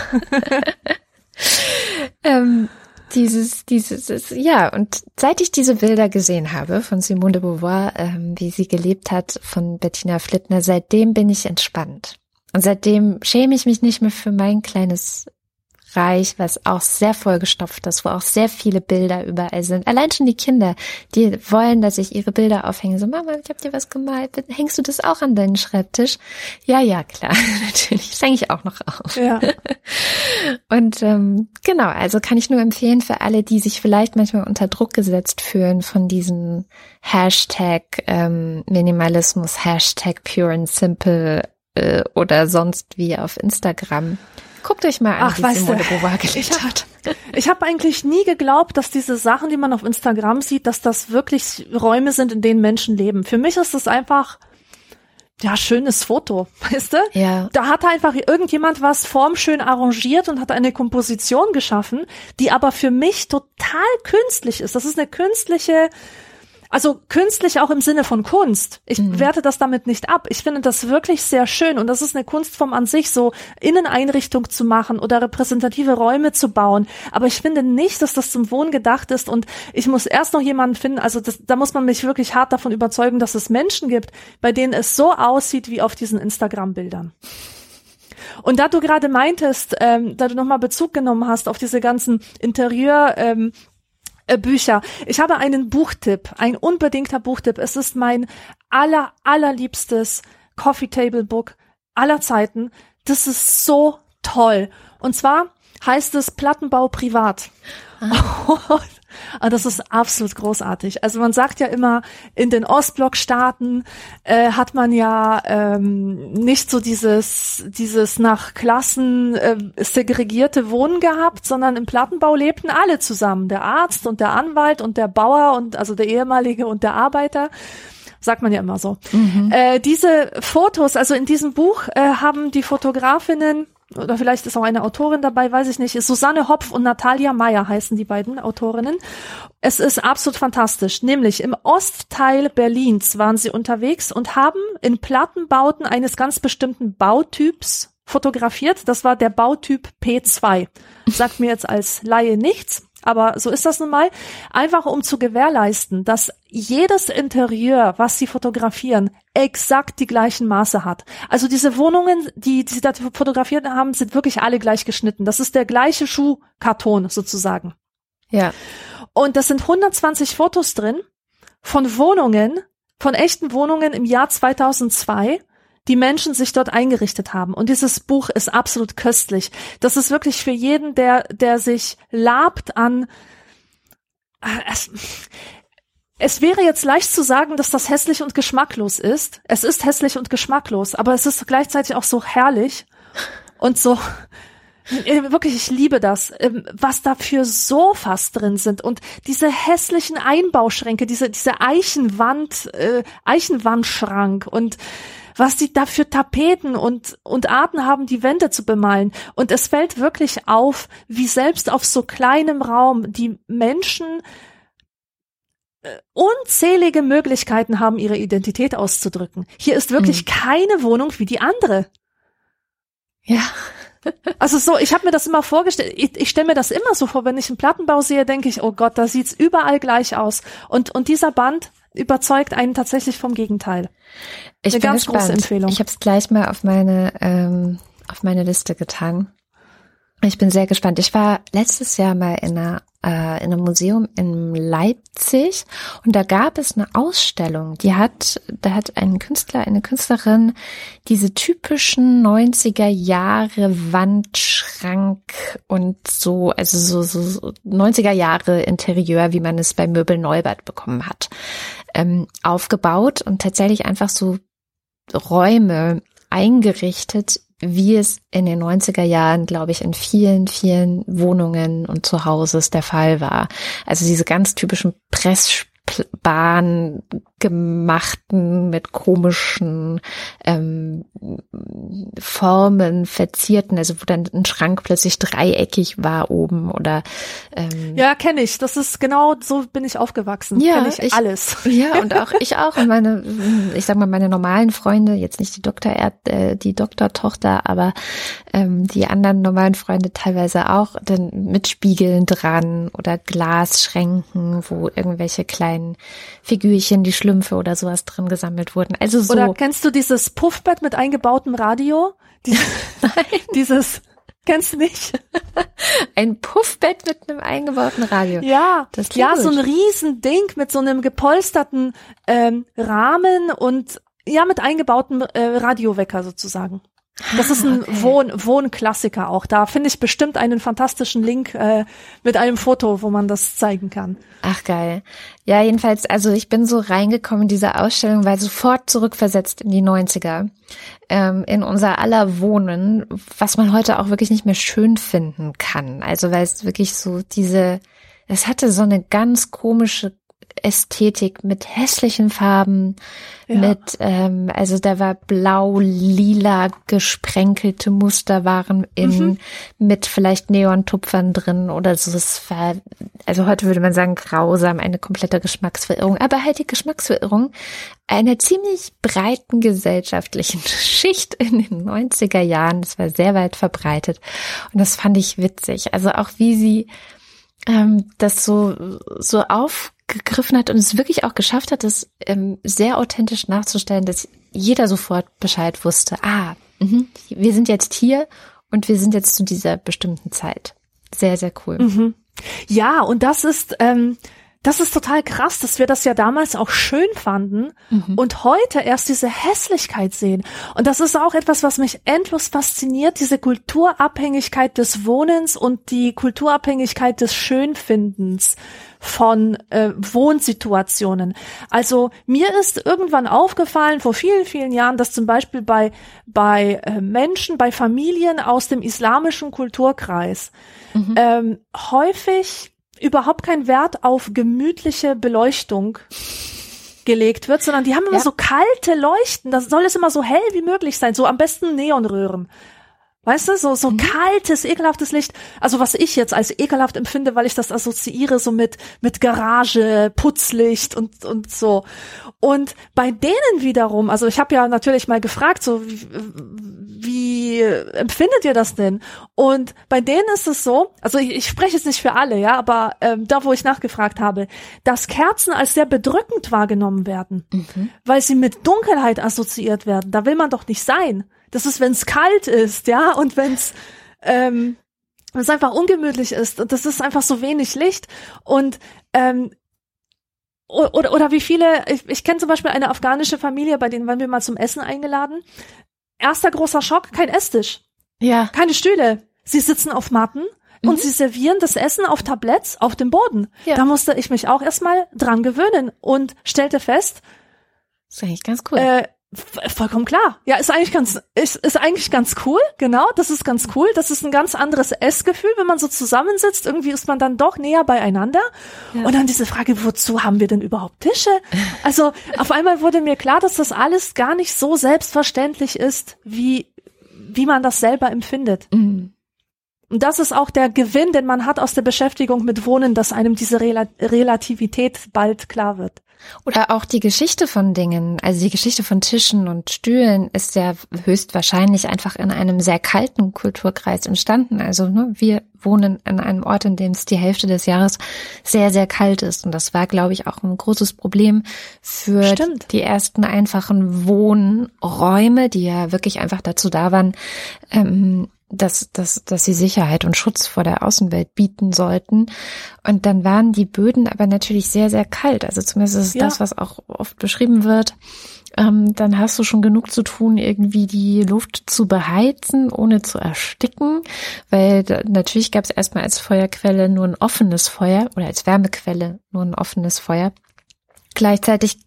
ähm, dieses, dieses, ja, und seit ich diese Bilder gesehen habe von Simone de Beauvoir, ähm, wie sie gelebt hat, von Bettina Flittner, seitdem bin ich entspannt. Und seitdem schäme ich mich nicht mehr für mein kleines Reich, was auch sehr vollgestopft ist, wo auch sehr viele Bilder überall sind. Allein schon die Kinder, die wollen, dass ich ihre Bilder aufhänge. So, Mama, ich habe dir was gemalt. Hängst du das auch an deinen Schreibtisch? Ja, ja, klar, natürlich. Das hänge ich auch noch auf. Ja. Und ähm, genau, also kann ich nur empfehlen für alle, die sich vielleicht manchmal unter Druck gesetzt fühlen von diesen Hashtag ähm, Minimalismus, Hashtag Pure and Simple äh, oder sonst wie auf Instagram. Guckt euch mal an, Ach, weißt Simone Beauvoir hab- hat. Ich habe eigentlich nie geglaubt, dass diese Sachen, die man auf Instagram sieht, dass das wirklich Räume sind, in denen Menschen leben. Für mich ist es einfach, ja, schönes Foto, weißt du? Ja. Da hat einfach irgendjemand was formschön arrangiert und hat eine Komposition geschaffen, die aber für mich total künstlich ist. Das ist eine künstliche, also künstlich auch im Sinne von Kunst. Ich werte das damit nicht ab. Ich finde das wirklich sehr schön und das ist eine Kunstform an sich, so Inneneinrichtung zu machen oder repräsentative Räume zu bauen. Aber ich finde nicht, dass das zum Wohnen gedacht ist und ich muss erst noch jemanden finden, also das, da muss man mich wirklich hart davon überzeugen, dass es Menschen gibt, bei denen es so aussieht wie auf diesen Instagram-Bildern. Und da du gerade meintest, ähm, da du nochmal Bezug genommen hast auf diese ganzen Interieur, ähm, äh, Bücher. Ich habe einen Buchtipp, ein unbedingter Buchtipp. Es ist mein aller, allerliebstes Coffee Table Book aller Zeiten. Das ist so toll. Und zwar heißt es Plattenbau privat. Und das ist absolut großartig. Also man sagt ja immer, in den Ostblockstaaten äh, hat man ja ähm, nicht so dieses, dieses nach Klassen äh, segregierte Wohnen gehabt, sondern im Plattenbau lebten alle zusammen. Der Arzt und der Anwalt und der Bauer und also der ehemalige und der Arbeiter sagt man ja immer so. Mhm. Äh, diese Fotos, also in diesem Buch äh, haben die Fotografinnen oder vielleicht ist auch eine Autorin dabei, weiß ich nicht, Susanne Hopf und Natalia Meyer heißen die beiden Autorinnen. Es ist absolut fantastisch. Nämlich im Ostteil Berlins waren sie unterwegs und haben in Plattenbauten eines ganz bestimmten Bautyps fotografiert. Das war der Bautyp P2. Sagt mir jetzt als Laie nichts. Aber so ist das nun mal. Einfach um zu gewährleisten, dass jedes Interieur, was sie fotografieren, exakt die gleichen Maße hat. Also diese Wohnungen, die, die sie da fotografiert haben, sind wirklich alle gleich geschnitten. Das ist der gleiche Schuhkarton sozusagen. Ja. Und das sind 120 Fotos drin von Wohnungen, von echten Wohnungen im Jahr 2002 die Menschen sich dort eingerichtet haben. Und dieses Buch ist absolut köstlich. Das ist wirklich für jeden, der, der sich labt an, äh, es, es wäre jetzt leicht zu sagen, dass das hässlich und geschmacklos ist. Es ist hässlich und geschmacklos, aber es ist gleichzeitig auch so herrlich und so, äh, Wirklich, ich liebe das, ähm, was da für Sofas drin sind und diese hässlichen Einbauschränke, diese, diese Eichenwand, äh, Eichenwandschrank und was die da für Tapeten und, und Arten haben, die Wände zu bemalen. Und es fällt wirklich auf, wie selbst auf so kleinem Raum die Menschen äh, unzählige Möglichkeiten haben, ihre Identität auszudrücken. Hier ist wirklich mhm. keine Wohnung wie die andere. Ja. Also so, ich habe mir das immer vorgestellt, ich, ich stelle mir das immer so vor, wenn ich einen Plattenbau sehe, denke ich, oh Gott, da sieht's überall gleich aus. Und, und dieser Band überzeugt einen tatsächlich vom Gegenteil. Ich Eine bin ganz gespannt. große Empfehlung. Ich habe es gleich mal auf meine ähm, auf meine Liste getan. Ich bin sehr gespannt. Ich war letztes Jahr mal in einer äh, in einem Museum in Leipzig und da gab es eine Ausstellung. Die hat, da hat ein Künstler, eine Künstlerin diese typischen 90er Jahre Wandschrank und so, also so, so, so 90er Jahre Interieur, wie man es bei Möbel Neubert bekommen hat, ähm, aufgebaut und tatsächlich einfach so Räume eingerichtet, wie es in den 90er Jahren, glaube ich, in vielen, vielen Wohnungen und Zuhauses der Fall war. Also diese ganz typischen Press Bahn gemachten, mit komischen ähm, Formen verzierten, also wo dann ein Schrank plötzlich dreieckig war oben oder ähm, Ja, kenne ich. Das ist genau so bin ich aufgewachsen. Ja, kenn ich, ich alles. Ja, und auch ich auch und meine, ich sag mal meine normalen Freunde, jetzt nicht die Doktor äh, die Doktortochter, aber ähm, die anderen normalen Freunde teilweise auch, dann mit Spiegeln dran oder Glasschränken, wo irgendwelche kleinen Figürchen, die Schlümpfe oder sowas drin gesammelt wurden. Also so. Oder kennst du dieses Puffbett mit eingebautem Radio? Die, Nein. Dieses Kennst du nicht? Ein Puffbett mit einem eingebauten Radio. Ja, das ja, so ein Riesending mit so einem gepolsterten ähm, Rahmen und ja, mit eingebautem äh, Radiowecker sozusagen. Das ist ein okay. Wohn Wohnklassiker auch. Da finde ich bestimmt einen fantastischen Link äh, mit einem Foto, wo man das zeigen kann. Ach geil. Ja, jedenfalls, also ich bin so reingekommen in diese Ausstellung, weil sofort zurückversetzt in die 90er, ähm, in unser aller Wohnen, was man heute auch wirklich nicht mehr schön finden kann. Also weil es wirklich so diese, es hatte so eine ganz komische Ästhetik mit hässlichen Farben, ja. mit, ähm, also da war blau, lila gesprenkelte Muster waren in, mhm. mit vielleicht Neontupfern drin oder so. Es war, also heute würde man sagen, grausam, eine komplette Geschmacksverirrung, aber halt die Geschmacksverirrung einer ziemlich breiten gesellschaftlichen Schicht in den 90er Jahren. Das war sehr weit verbreitet und das fand ich witzig. Also auch wie sie ähm, das so, so auf gegriffen hat und es wirklich auch geschafft hat, das ähm, sehr authentisch nachzustellen, dass jeder sofort Bescheid wusste. Ah, mh, wir sind jetzt hier und wir sind jetzt zu dieser bestimmten Zeit. Sehr, sehr cool. Mhm. Ja, und das ist, ähm, das ist total krass, dass wir das ja damals auch schön fanden mhm. und heute erst diese Hässlichkeit sehen. Und das ist auch etwas, was mich endlos fasziniert, diese Kulturabhängigkeit des Wohnens und die Kulturabhängigkeit des Schönfindens von äh, Wohnsituationen. Also mir ist irgendwann aufgefallen vor vielen, vielen Jahren, dass zum Beispiel bei, bei äh, Menschen, bei Familien aus dem islamischen Kulturkreis mhm. ähm, häufig überhaupt kein Wert auf gemütliche Beleuchtung gelegt wird, sondern die haben immer ja. so kalte Leuchten. Das soll es immer so hell wie möglich sein. So am besten Neonröhren. Weißt du, so, so mhm. kaltes, ekelhaftes Licht. Also was ich jetzt als ekelhaft empfinde, weil ich das assoziiere so mit, mit Garage, Putzlicht und, und so. Und bei denen wiederum, also ich habe ja natürlich mal gefragt, so wie, wie empfindet ihr das denn? Und bei denen ist es so, also ich, ich spreche jetzt nicht für alle, ja, aber ähm, da, wo ich nachgefragt habe, dass Kerzen als sehr bedrückend wahrgenommen werden, mhm. weil sie mit Dunkelheit assoziiert werden. Da will man doch nicht sein. Das ist, wenn es kalt ist, ja, und wenn es ähm, wenn es einfach ungemütlich ist und das ist einfach so wenig Licht und ähm, oder, oder wie viele, ich, ich kenne zum Beispiel eine afghanische Familie, bei denen waren wir mal zum Essen eingeladen. Erster großer Schock, kein Esstisch. Ja. Keine Stühle. Sie sitzen auf Matten mhm. und sie servieren das Essen auf Tabletts auf dem Boden. Ja. Da musste ich mich auch erstmal dran gewöhnen und stellte fest. Das ist eigentlich ganz cool. Äh, Vollkommen klar. Ja, ist eigentlich ganz, ist, ist eigentlich ganz cool. Genau, das ist ganz cool. Das ist ein ganz anderes Essgefühl, wenn man so zusammensitzt. Irgendwie ist man dann doch näher beieinander. Ja. Und dann diese Frage, wozu haben wir denn überhaupt Tische? Also, auf einmal wurde mir klar, dass das alles gar nicht so selbstverständlich ist, wie, wie man das selber empfindet. Mhm. Und das ist auch der Gewinn, den man hat aus der Beschäftigung mit Wohnen, dass einem diese Rel Relativität bald klar wird. Oder auch die Geschichte von Dingen, also die Geschichte von Tischen und Stühlen ist ja höchstwahrscheinlich einfach in einem sehr kalten Kulturkreis entstanden. Also ne, wir wohnen an einem Ort, in dem es die Hälfte des Jahres sehr, sehr kalt ist. Und das war, glaube ich, auch ein großes Problem für Stimmt. die ersten einfachen Wohnräume, die ja wirklich einfach dazu da waren, ähm, dass, dass, dass sie Sicherheit und Schutz vor der Außenwelt bieten sollten. Und dann waren die Böden aber natürlich sehr, sehr kalt. Also zumindest ist ja. das, was auch oft beschrieben wird. Ähm, dann hast du schon genug zu tun, irgendwie die Luft zu beheizen, ohne zu ersticken. Weil da, natürlich gab es erstmal als Feuerquelle nur ein offenes Feuer oder als Wärmequelle nur ein offenes Feuer. Gleichzeitig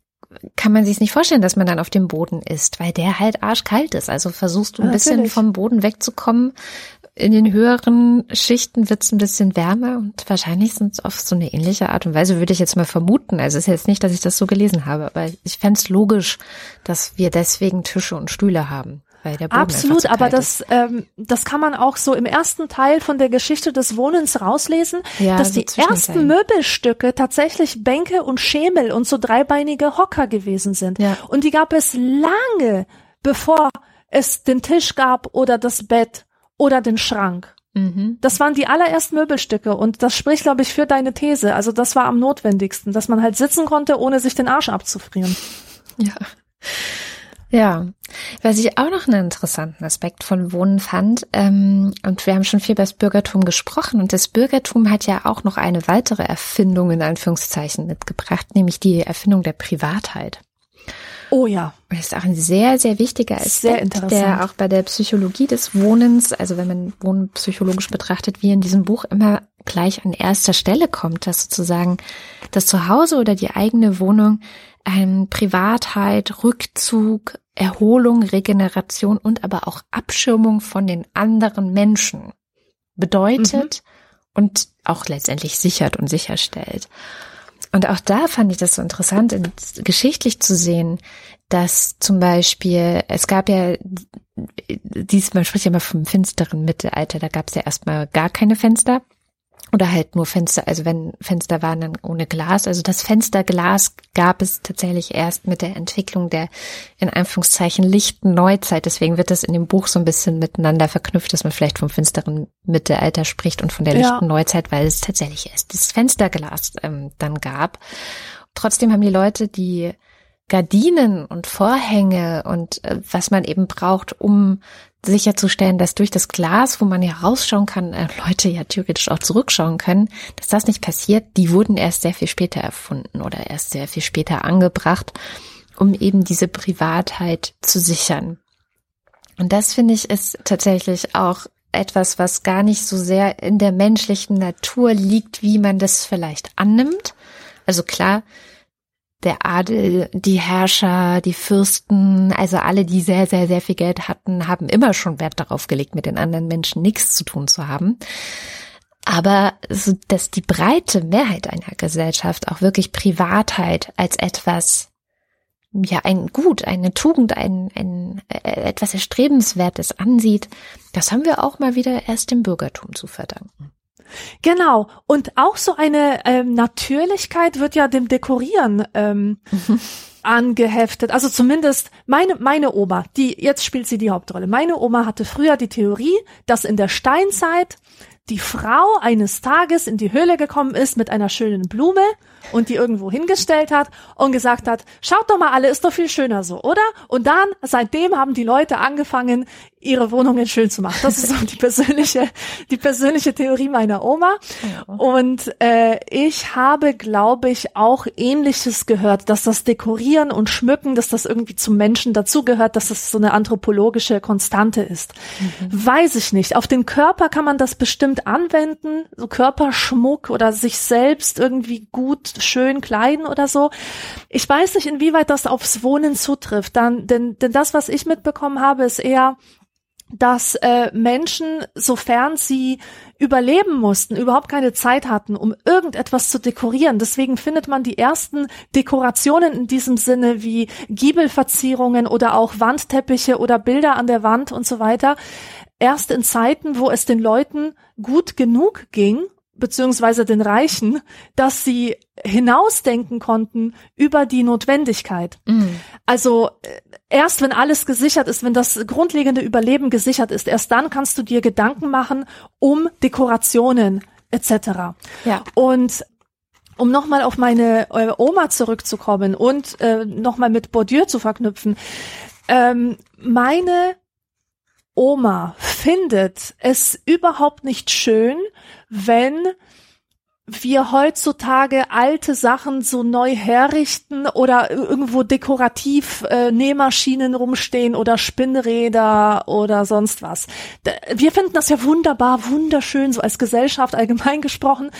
kann man sich nicht vorstellen, dass man dann auf dem Boden ist, weil der halt arschkalt ist. Also versuchst du ein Natürlich. bisschen vom Boden wegzukommen. In den höheren Schichten wird es ein bisschen wärmer und wahrscheinlich sind es auf so eine ähnliche Art und Weise, würde ich jetzt mal vermuten. Also es ist jetzt nicht, dass ich das so gelesen habe, aber ich fände es logisch, dass wir deswegen Tische und Stühle haben. Weil der Boden Absolut, aber das, ähm, das kann man auch so im ersten Teil von der Geschichte des Wohnens rauslesen, ja, dass so die ersten Möbelstücke tatsächlich Bänke und Schemel und so dreibeinige Hocker gewesen sind. Ja. Und die gab es lange, bevor es den Tisch gab oder das Bett oder den Schrank. Mhm. Das waren die allerersten Möbelstücke und das spricht, glaube ich, für deine These. Also das war am notwendigsten, dass man halt sitzen konnte, ohne sich den Arsch abzufrieren. Ja. Ja, was ich auch noch einen interessanten Aspekt von Wohnen fand, ähm, und wir haben schon viel über das Bürgertum gesprochen, und das Bürgertum hat ja auch noch eine weitere Erfindung in Anführungszeichen mitgebracht, nämlich die Erfindung der Privatheit. Oh ja. Das ist auch ein sehr, sehr wichtiger Aspekt, der auch bei der Psychologie des Wohnens, also wenn man Wohnen psychologisch betrachtet, wie in diesem Buch immer gleich an erster Stelle kommt, dass sozusagen das Zuhause oder die eigene Wohnung ähm, Privatheit, Rückzug, Erholung, Regeneration und aber auch Abschirmung von den anderen Menschen bedeutet mhm. und auch letztendlich sichert und sicherstellt. Und auch da fand ich das so interessant, geschichtlich zu sehen, dass zum Beispiel, es gab ja, dies, man spricht ja immer vom finsteren Mittelalter, da gab es ja erstmal gar keine Fenster. Oder halt nur Fenster, also wenn Fenster waren dann ohne Glas. Also das Fensterglas gab es tatsächlich erst mit der Entwicklung der in Anführungszeichen lichten Neuzeit. Deswegen wird das in dem Buch so ein bisschen miteinander verknüpft, dass man vielleicht vom finsteren Mittelalter spricht und von der lichten ja. Neuzeit, weil es tatsächlich erst das Fensterglas ähm, dann gab. Trotzdem haben die Leute die Gardinen und Vorhänge und äh, was man eben braucht, um sicherzustellen, dass durch das Glas, wo man ja rausschauen kann, äh, Leute ja theoretisch auch zurückschauen können, dass das nicht passiert, die wurden erst sehr viel später erfunden oder erst sehr viel später angebracht, um eben diese Privatheit zu sichern. Und das finde ich ist tatsächlich auch etwas, was gar nicht so sehr in der menschlichen Natur liegt, wie man das vielleicht annimmt. Also klar, der Adel, die Herrscher, die Fürsten, also alle, die sehr, sehr, sehr viel Geld hatten, haben immer schon Wert darauf gelegt, mit den anderen Menschen nichts zu tun zu haben. Aber so, dass die breite Mehrheit einer Gesellschaft auch wirklich Privatheit als etwas, ja, ein Gut, eine Tugend, ein, ein äh, etwas Erstrebenswertes ansieht, das haben wir auch mal wieder erst dem Bürgertum zu verdanken. Genau. Und auch so eine ähm, Natürlichkeit wird ja dem Dekorieren ähm, angeheftet. Also zumindest meine, meine Oma, die, jetzt spielt sie die Hauptrolle. Meine Oma hatte früher die Theorie, dass in der Steinzeit die Frau eines Tages in die Höhle gekommen ist mit einer schönen Blume und die irgendwo hingestellt hat und gesagt hat, schaut doch mal alle, ist doch viel schöner so, oder? Und dann, seitdem haben die Leute angefangen, ihre Wohnungen schön zu machen. Das ist so die persönliche, die persönliche Theorie meiner Oma. Und äh, ich habe, glaube ich, auch Ähnliches gehört, dass das Dekorieren und Schmücken, dass das irgendwie zum Menschen dazugehört, dass das so eine anthropologische Konstante ist. Mhm. Weiß ich nicht. Auf den Körper kann man das bestimmt anwenden, so Körperschmuck oder sich selbst irgendwie gut, schön kleiden oder so. Ich weiß nicht, inwieweit das aufs Wohnen zutrifft. Dann, denn, denn das, was ich mitbekommen habe, ist eher, dass äh, Menschen, sofern sie überleben mussten, überhaupt keine Zeit hatten, um irgendetwas zu dekorieren. Deswegen findet man die ersten Dekorationen in diesem Sinne wie Giebelverzierungen oder auch Wandteppiche oder Bilder an der Wand und so weiter. Erst in Zeiten, wo es den Leuten gut genug ging, beziehungsweise den Reichen, dass sie hinausdenken konnten über die Notwendigkeit. Mhm. Also äh, erst wenn alles gesichert ist, wenn das grundlegende Überleben gesichert ist, erst dann kannst du dir Gedanken machen um Dekorationen etc. Ja. Und um nochmal auf meine äh, Oma zurückzukommen und äh, nochmal mit Bourdieu zu verknüpfen. Ähm, meine Oma findet es überhaupt nicht schön, wenn wir heutzutage alte Sachen so neu herrichten oder irgendwo dekorativ äh, Nähmaschinen rumstehen oder Spinnräder oder sonst was. Wir finden das ja wunderbar, wunderschön, so als Gesellschaft allgemein gesprochen.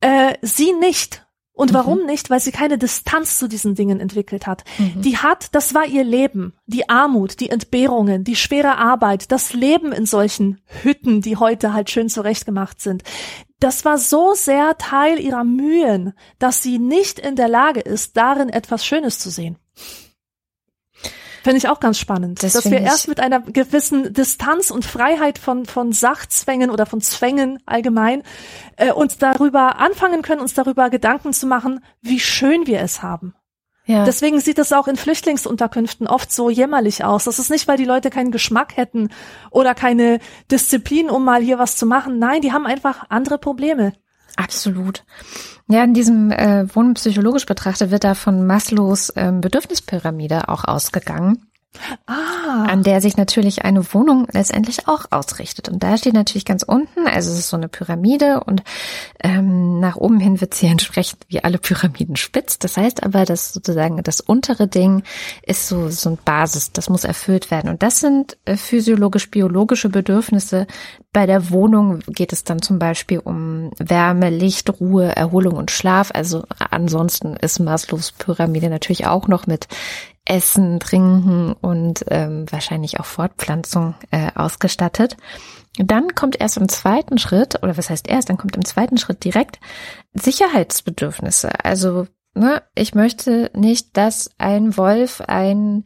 Äh, sie nicht. Und mhm. warum nicht? Weil sie keine Distanz zu diesen Dingen entwickelt hat. Mhm. Die hat, das war ihr Leben, die Armut, die Entbehrungen, die schwere Arbeit, das Leben in solchen Hütten, die heute halt schön zurechtgemacht sind. Das war so sehr Teil ihrer Mühen, dass sie nicht in der Lage ist, darin etwas Schönes zu sehen. Finde ich auch ganz spannend, das dass wir erst mit einer gewissen Distanz und Freiheit von, von Sachzwängen oder von Zwängen allgemein äh, uns darüber anfangen können, uns darüber Gedanken zu machen, wie schön wir es haben. Ja. Deswegen sieht es auch in Flüchtlingsunterkünften oft so jämmerlich aus. Das ist nicht, weil die Leute keinen Geschmack hätten oder keine Disziplin, um mal hier was zu machen. Nein, die haben einfach andere Probleme. Absolut. Ja, in diesem äh, Wohnen psychologisch betrachtet wird da von Maslows ähm, Bedürfnispyramide auch ausgegangen. Ah. An der sich natürlich eine Wohnung letztendlich auch ausrichtet. Und da steht natürlich ganz unten, also es ist so eine Pyramide und ähm, nach oben hin wird sie entsprechend wie alle Pyramiden spitz. Das heißt aber, dass sozusagen das untere Ding ist so, so ein Basis, das muss erfüllt werden. Und das sind äh, physiologisch-biologische Bedürfnisse. Bei der Wohnung geht es dann zum Beispiel um Wärme, Licht, Ruhe, Erholung und Schlaf. Also ansonsten ist Maslows Pyramide natürlich auch noch mit Essen, Trinken und ähm, wahrscheinlich auch Fortpflanzung äh, ausgestattet. Dann kommt erst im zweiten Schritt, oder was heißt erst, dann kommt im zweiten Schritt direkt Sicherheitsbedürfnisse. Also, ne, ich möchte nicht, dass ein Wolf, ein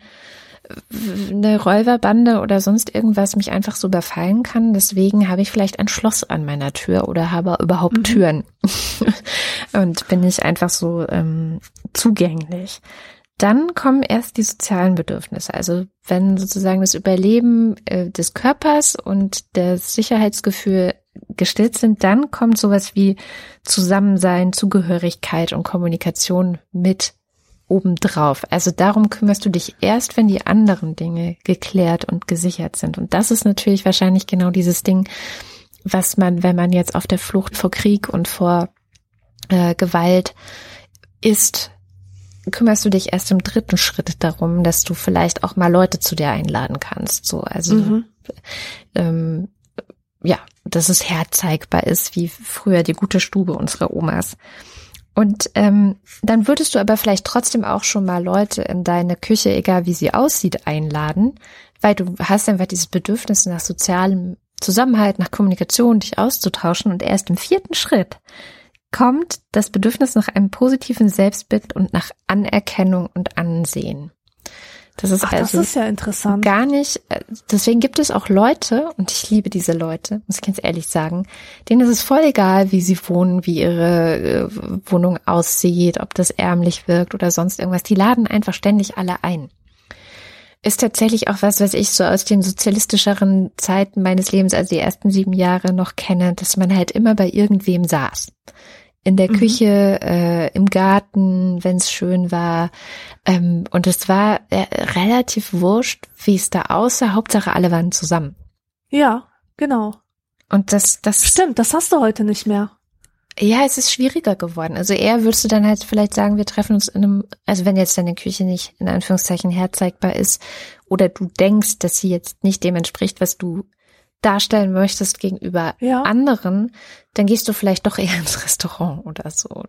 eine Räuberbande oder sonst irgendwas mich einfach so überfallen kann. Deswegen habe ich vielleicht ein Schloss an meiner Tür oder habe überhaupt mhm. Türen und bin ich einfach so ähm, zugänglich. Dann kommen erst die sozialen Bedürfnisse. Also wenn sozusagen das Überleben äh, des Körpers und das Sicherheitsgefühl gestillt sind, dann kommt sowas wie Zusammensein, Zugehörigkeit und Kommunikation mit obendrauf. Also darum kümmerst du dich erst, wenn die anderen Dinge geklärt und gesichert sind. Und das ist natürlich wahrscheinlich genau dieses Ding, was man, wenn man jetzt auf der Flucht vor Krieg und vor äh, Gewalt ist, kümmerst du dich erst im dritten Schritt darum, dass du vielleicht auch mal Leute zu dir einladen kannst. So, also mhm. ähm, ja, dass es herzeigbar ist, wie früher die gute Stube unserer Omas. Und ähm, dann würdest du aber vielleicht trotzdem auch schon mal Leute in deine Küche, egal wie sie aussieht, einladen, weil du hast einfach dieses Bedürfnis nach sozialem Zusammenhalt, nach Kommunikation, dich auszutauschen. Und erst im vierten Schritt kommt das Bedürfnis nach einem positiven Selbstbild und nach Anerkennung und Ansehen. Das ist Ach, also das ist ja interessant. gar nicht, äh, deswegen gibt es auch Leute, und ich liebe diese Leute, muss ich ganz ehrlich sagen, denen ist es voll egal, wie sie wohnen, wie ihre äh, Wohnung aussieht, ob das ärmlich wirkt oder sonst irgendwas. Die laden einfach ständig alle ein. Ist tatsächlich auch was, was ich so aus den sozialistischeren Zeiten meines Lebens, also die ersten sieben Jahre noch kenne, dass man halt immer bei irgendwem saß in der mhm. Küche, äh, im Garten, wenn es schön war. Ähm, und es war äh, relativ wurscht, wie es da aussah. Hauptsache, alle waren zusammen. Ja, genau. Und das, das stimmt. Das hast du heute nicht mehr. Ja, es ist schwieriger geworden. Also eher würdest du dann halt vielleicht sagen, wir treffen uns in einem, also wenn jetzt deine Küche nicht in Anführungszeichen herzeigbar ist oder du denkst, dass sie jetzt nicht dem entspricht, was du darstellen möchtest gegenüber ja. anderen, dann gehst du vielleicht doch eher ins Restaurant oder so.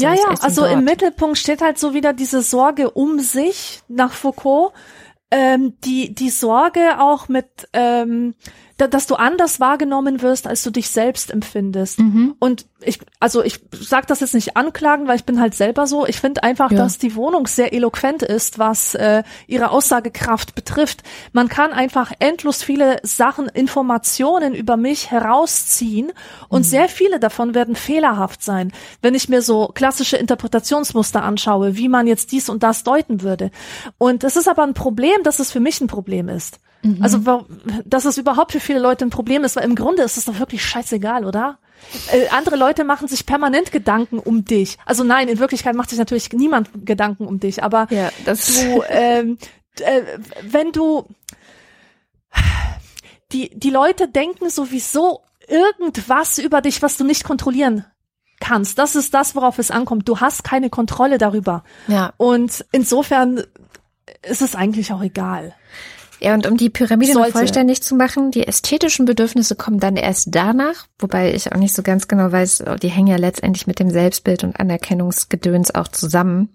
Ja, ja, also dort. im Mittelpunkt steht halt so wieder diese Sorge um sich nach Foucault, ähm, die die Sorge auch mit ähm, dass du anders wahrgenommen wirst, als du dich selbst empfindest. Mhm. Und ich, also ich sage das jetzt nicht anklagen, weil ich bin halt selber so. Ich finde einfach, ja. dass die Wohnung sehr eloquent ist, was äh, ihre Aussagekraft betrifft. Man kann einfach endlos viele Sachen, Informationen über mich herausziehen und mhm. sehr viele davon werden fehlerhaft sein, wenn ich mir so klassische Interpretationsmuster anschaue, wie man jetzt dies und das deuten würde. Und es ist aber ein Problem, dass es für mich ein Problem ist. Mhm. Also, dass es überhaupt für viele Leute ein Problem ist, weil im Grunde ist es doch wirklich scheißegal, oder? Äh, andere Leute machen sich permanent Gedanken um dich. Also nein, in Wirklichkeit macht sich natürlich niemand Gedanken um dich, aber ja, du, ähm, äh, wenn du die, die Leute denken sowieso irgendwas über dich, was du nicht kontrollieren kannst. Das ist das, worauf es ankommt. Du hast keine Kontrolle darüber. Ja. Und insofern ist es eigentlich auch egal. Ja, und um die Pyramide Sollte. noch vollständig zu machen, die ästhetischen Bedürfnisse kommen dann erst danach, wobei ich auch nicht so ganz genau weiß, die hängen ja letztendlich mit dem Selbstbild und Anerkennungsgedöns auch zusammen.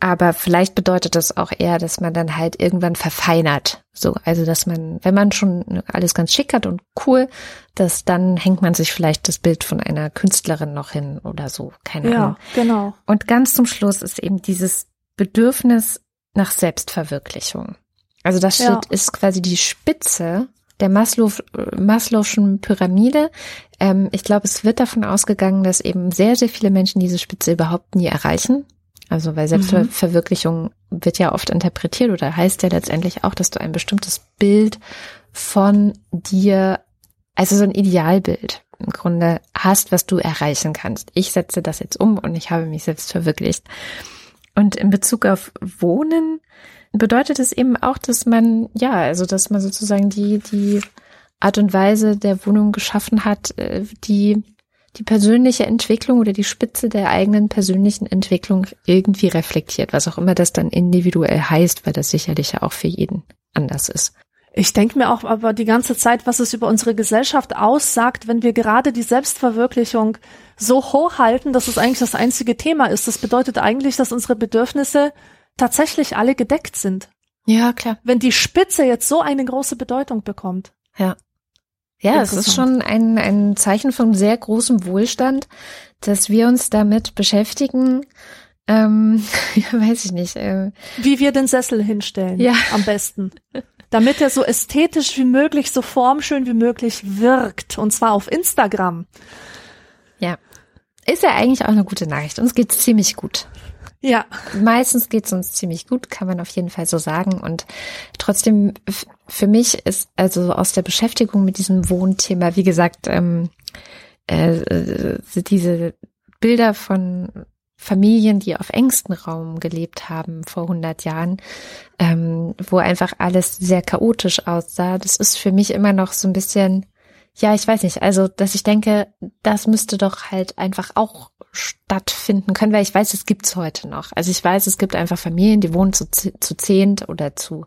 Aber vielleicht bedeutet das auch eher, dass man dann halt irgendwann verfeinert. So, also dass man, wenn man schon alles ganz schick hat und cool, dass dann hängt man sich vielleicht das Bild von einer Künstlerin noch hin oder so. Keine ja, Ahnung. Ja, genau. Und ganz zum Schluss ist eben dieses Bedürfnis nach Selbstverwirklichung. Also das steht, ja. ist quasi die Spitze der Maslow, Maslow'schen Pyramide. Ähm, ich glaube, es wird davon ausgegangen, dass eben sehr, sehr viele Menschen diese Spitze überhaupt nie erreichen. Also weil Selbstverwirklichung mhm. wird ja oft interpretiert oder heißt ja letztendlich auch, dass du ein bestimmtes Bild von dir, also so ein Idealbild im Grunde hast, was du erreichen kannst. Ich setze das jetzt um und ich habe mich selbst verwirklicht. Und in Bezug auf Wohnen bedeutet es eben auch, dass man, ja, also dass man sozusagen die, die Art und Weise der Wohnung geschaffen hat, äh, die die persönliche Entwicklung oder die Spitze der eigenen persönlichen Entwicklung irgendwie reflektiert, was auch immer das dann individuell heißt, weil das sicherlich ja auch für jeden anders ist. Ich denke mir auch aber die ganze Zeit, was es über unsere Gesellschaft aussagt, wenn wir gerade die Selbstverwirklichung so hochhalten, dass es eigentlich das einzige Thema ist. Das bedeutet eigentlich, dass unsere Bedürfnisse tatsächlich alle gedeckt sind. Ja, klar. Wenn die Spitze jetzt so eine große Bedeutung bekommt. Ja. Ja, es ist schon ein, ein Zeichen von sehr großem Wohlstand, dass wir uns damit beschäftigen. Ähm, ja, weiß ich nicht. Äh, Wie wir den Sessel hinstellen. Ja. Am besten. Damit er so ästhetisch wie möglich, so formschön wie möglich wirkt. Und zwar auf Instagram. Ja. Ist ja eigentlich auch eine gute Nachricht. Uns geht's ziemlich gut. Ja. Meistens geht's uns ziemlich gut, kann man auf jeden Fall so sagen. Und trotzdem, für mich ist also aus der Beschäftigung mit diesem Wohnthema, wie gesagt, ähm, äh, diese Bilder von Familien, die auf engstem Raum gelebt haben vor 100 Jahren, ähm, wo einfach alles sehr chaotisch aussah. Das ist für mich immer noch so ein bisschen, ja, ich weiß nicht, also, dass ich denke, das müsste doch halt einfach auch stattfinden können, weil ich weiß, es gibt's heute noch. Also ich weiß, es gibt einfach Familien, die wohnen zu, zu zehnt oder zu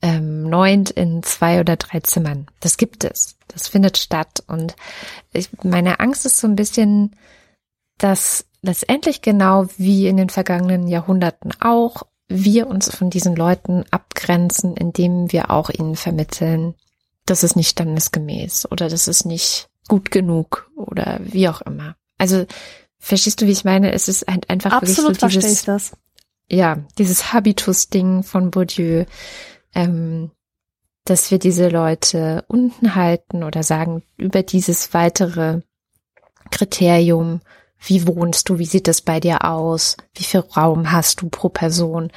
ähm, neunt in zwei oder drei Zimmern. Das gibt es. Das findet statt. Und ich, meine Angst ist so ein bisschen, dass letztendlich genau wie in den vergangenen Jahrhunderten auch wir uns von diesen Leuten abgrenzen, indem wir auch ihnen vermitteln, das ist nicht standesgemäß oder das ist nicht gut genug oder wie auch immer. Also verstehst du, wie ich meine? Es ist halt einfach Absolut so dieses, ich das. Ja, dieses Habitus-Ding von Bourdieu, ähm, dass wir diese Leute unten halten oder sagen, über dieses weitere Kriterium wie wohnst du? Wie sieht es bei dir aus? Wie viel Raum hast du pro Person?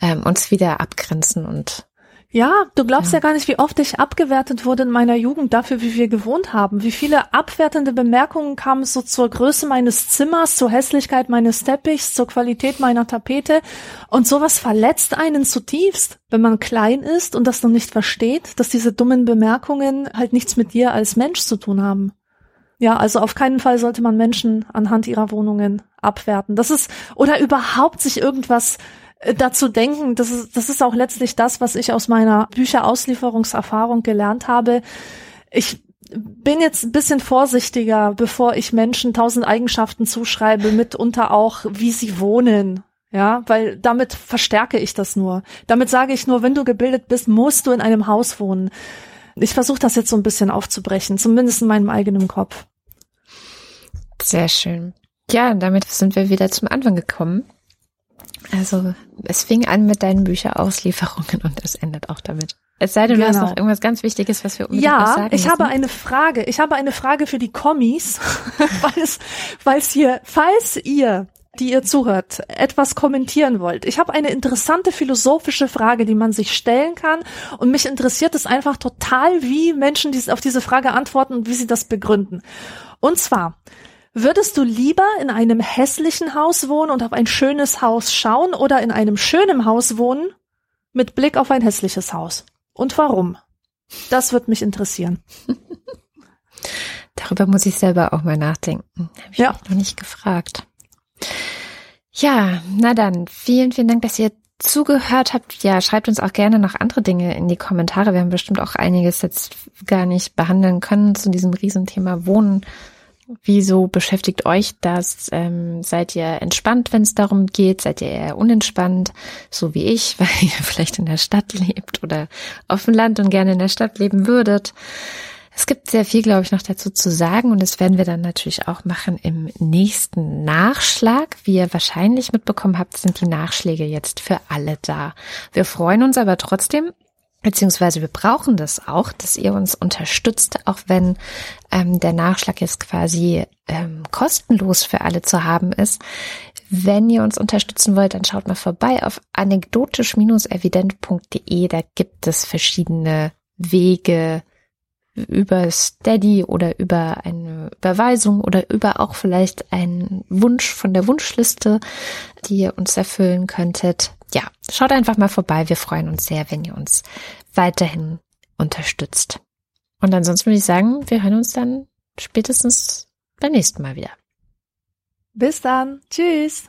Ähm, uns wieder abgrenzen und ja, du glaubst ja. ja. gar nicht, wie oft ich abgewertet wurde in meiner Jugend dafür, wie wir gewohnt haben. Wie viele abwertende Bemerkungen kamen so zur Größe meines Zimmers, zur Hässlichkeit meines Teppichs, zur Qualität meiner Tapete. Und sowas verletzt einen zutiefst, wenn man klein ist und das noch nicht versteht, dass diese dummen Bemerkungen halt nichts mit dir als Mensch zu tun haben. Ja, also auf keinen Fall sollte man Menschen anhand ihrer Wohnungen abwerten. Das ist, oder überhaupt sich irgendwas dazu denken, das ist, das ist auch letztlich das, was ich aus meiner Bücherauslieferungserfahrung gelernt habe. Ich bin jetzt ein bisschen vorsichtiger, bevor ich Menschen tausend Eigenschaften zuschreibe, mitunter auch, wie sie wohnen. Ja, weil damit verstärke ich das nur. Damit sage ich nur, wenn du gebildet bist, musst du in einem Haus wohnen. Ich versuche das jetzt so ein bisschen aufzubrechen, zumindest in meinem eigenen Kopf. Sehr schön. Ja, damit sind wir wieder zum Anfang gekommen. Also es fing an mit deinen Bücherauslieferungen und es endet auch damit. Es sei denn, genau. du hast genau. noch irgendwas ganz Wichtiges, was wir unbedingt ja, sagen Ja, ich habe eine Frage. Ich habe eine Frage für die Kommis, weil es, weil es hier, falls ihr die ihr zuhört, etwas kommentieren wollt. Ich habe eine interessante philosophische Frage, die man sich stellen kann. Und mich interessiert es einfach total, wie Menschen auf diese Frage antworten und wie sie das begründen. Und zwar, Würdest du lieber in einem hässlichen Haus wohnen und auf ein schönes Haus schauen oder in einem schönen Haus wohnen mit Blick auf ein hässliches Haus? Und warum? Das wird mich interessieren. Darüber muss ich selber auch mal nachdenken. Hab ich ja. noch nicht gefragt. Ja, na dann, vielen, vielen Dank, dass ihr zugehört habt. Ja, schreibt uns auch gerne noch andere Dinge in die Kommentare. Wir haben bestimmt auch einiges jetzt gar nicht behandeln können zu diesem Riesenthema Wohnen Wieso beschäftigt euch das? Ähm, seid ihr entspannt, wenn es darum geht? Seid ihr eher unentspannt, so wie ich, weil ihr vielleicht in der Stadt lebt oder auf dem Land und gerne in der Stadt leben würdet? Es gibt sehr viel, glaube ich, noch dazu zu sagen und das werden wir dann natürlich auch machen im nächsten Nachschlag. Wie ihr wahrscheinlich mitbekommen habt, sind die Nachschläge jetzt für alle da. Wir freuen uns aber trotzdem Beziehungsweise wir brauchen das auch, dass ihr uns unterstützt, auch wenn ähm, der Nachschlag jetzt quasi ähm, kostenlos für alle zu haben ist. Wenn ihr uns unterstützen wollt, dann schaut mal vorbei auf anekdotisch-evident.de. Da gibt es verschiedene Wege über Steady oder über eine Überweisung oder über auch vielleicht einen Wunsch von der Wunschliste, die ihr uns erfüllen könntet ja, schaut einfach mal vorbei. Wir freuen uns sehr, wenn ihr uns weiterhin unterstützt. Und ansonsten würde ich sagen, wir hören uns dann spätestens beim nächsten Mal wieder. Bis dann. Tschüss.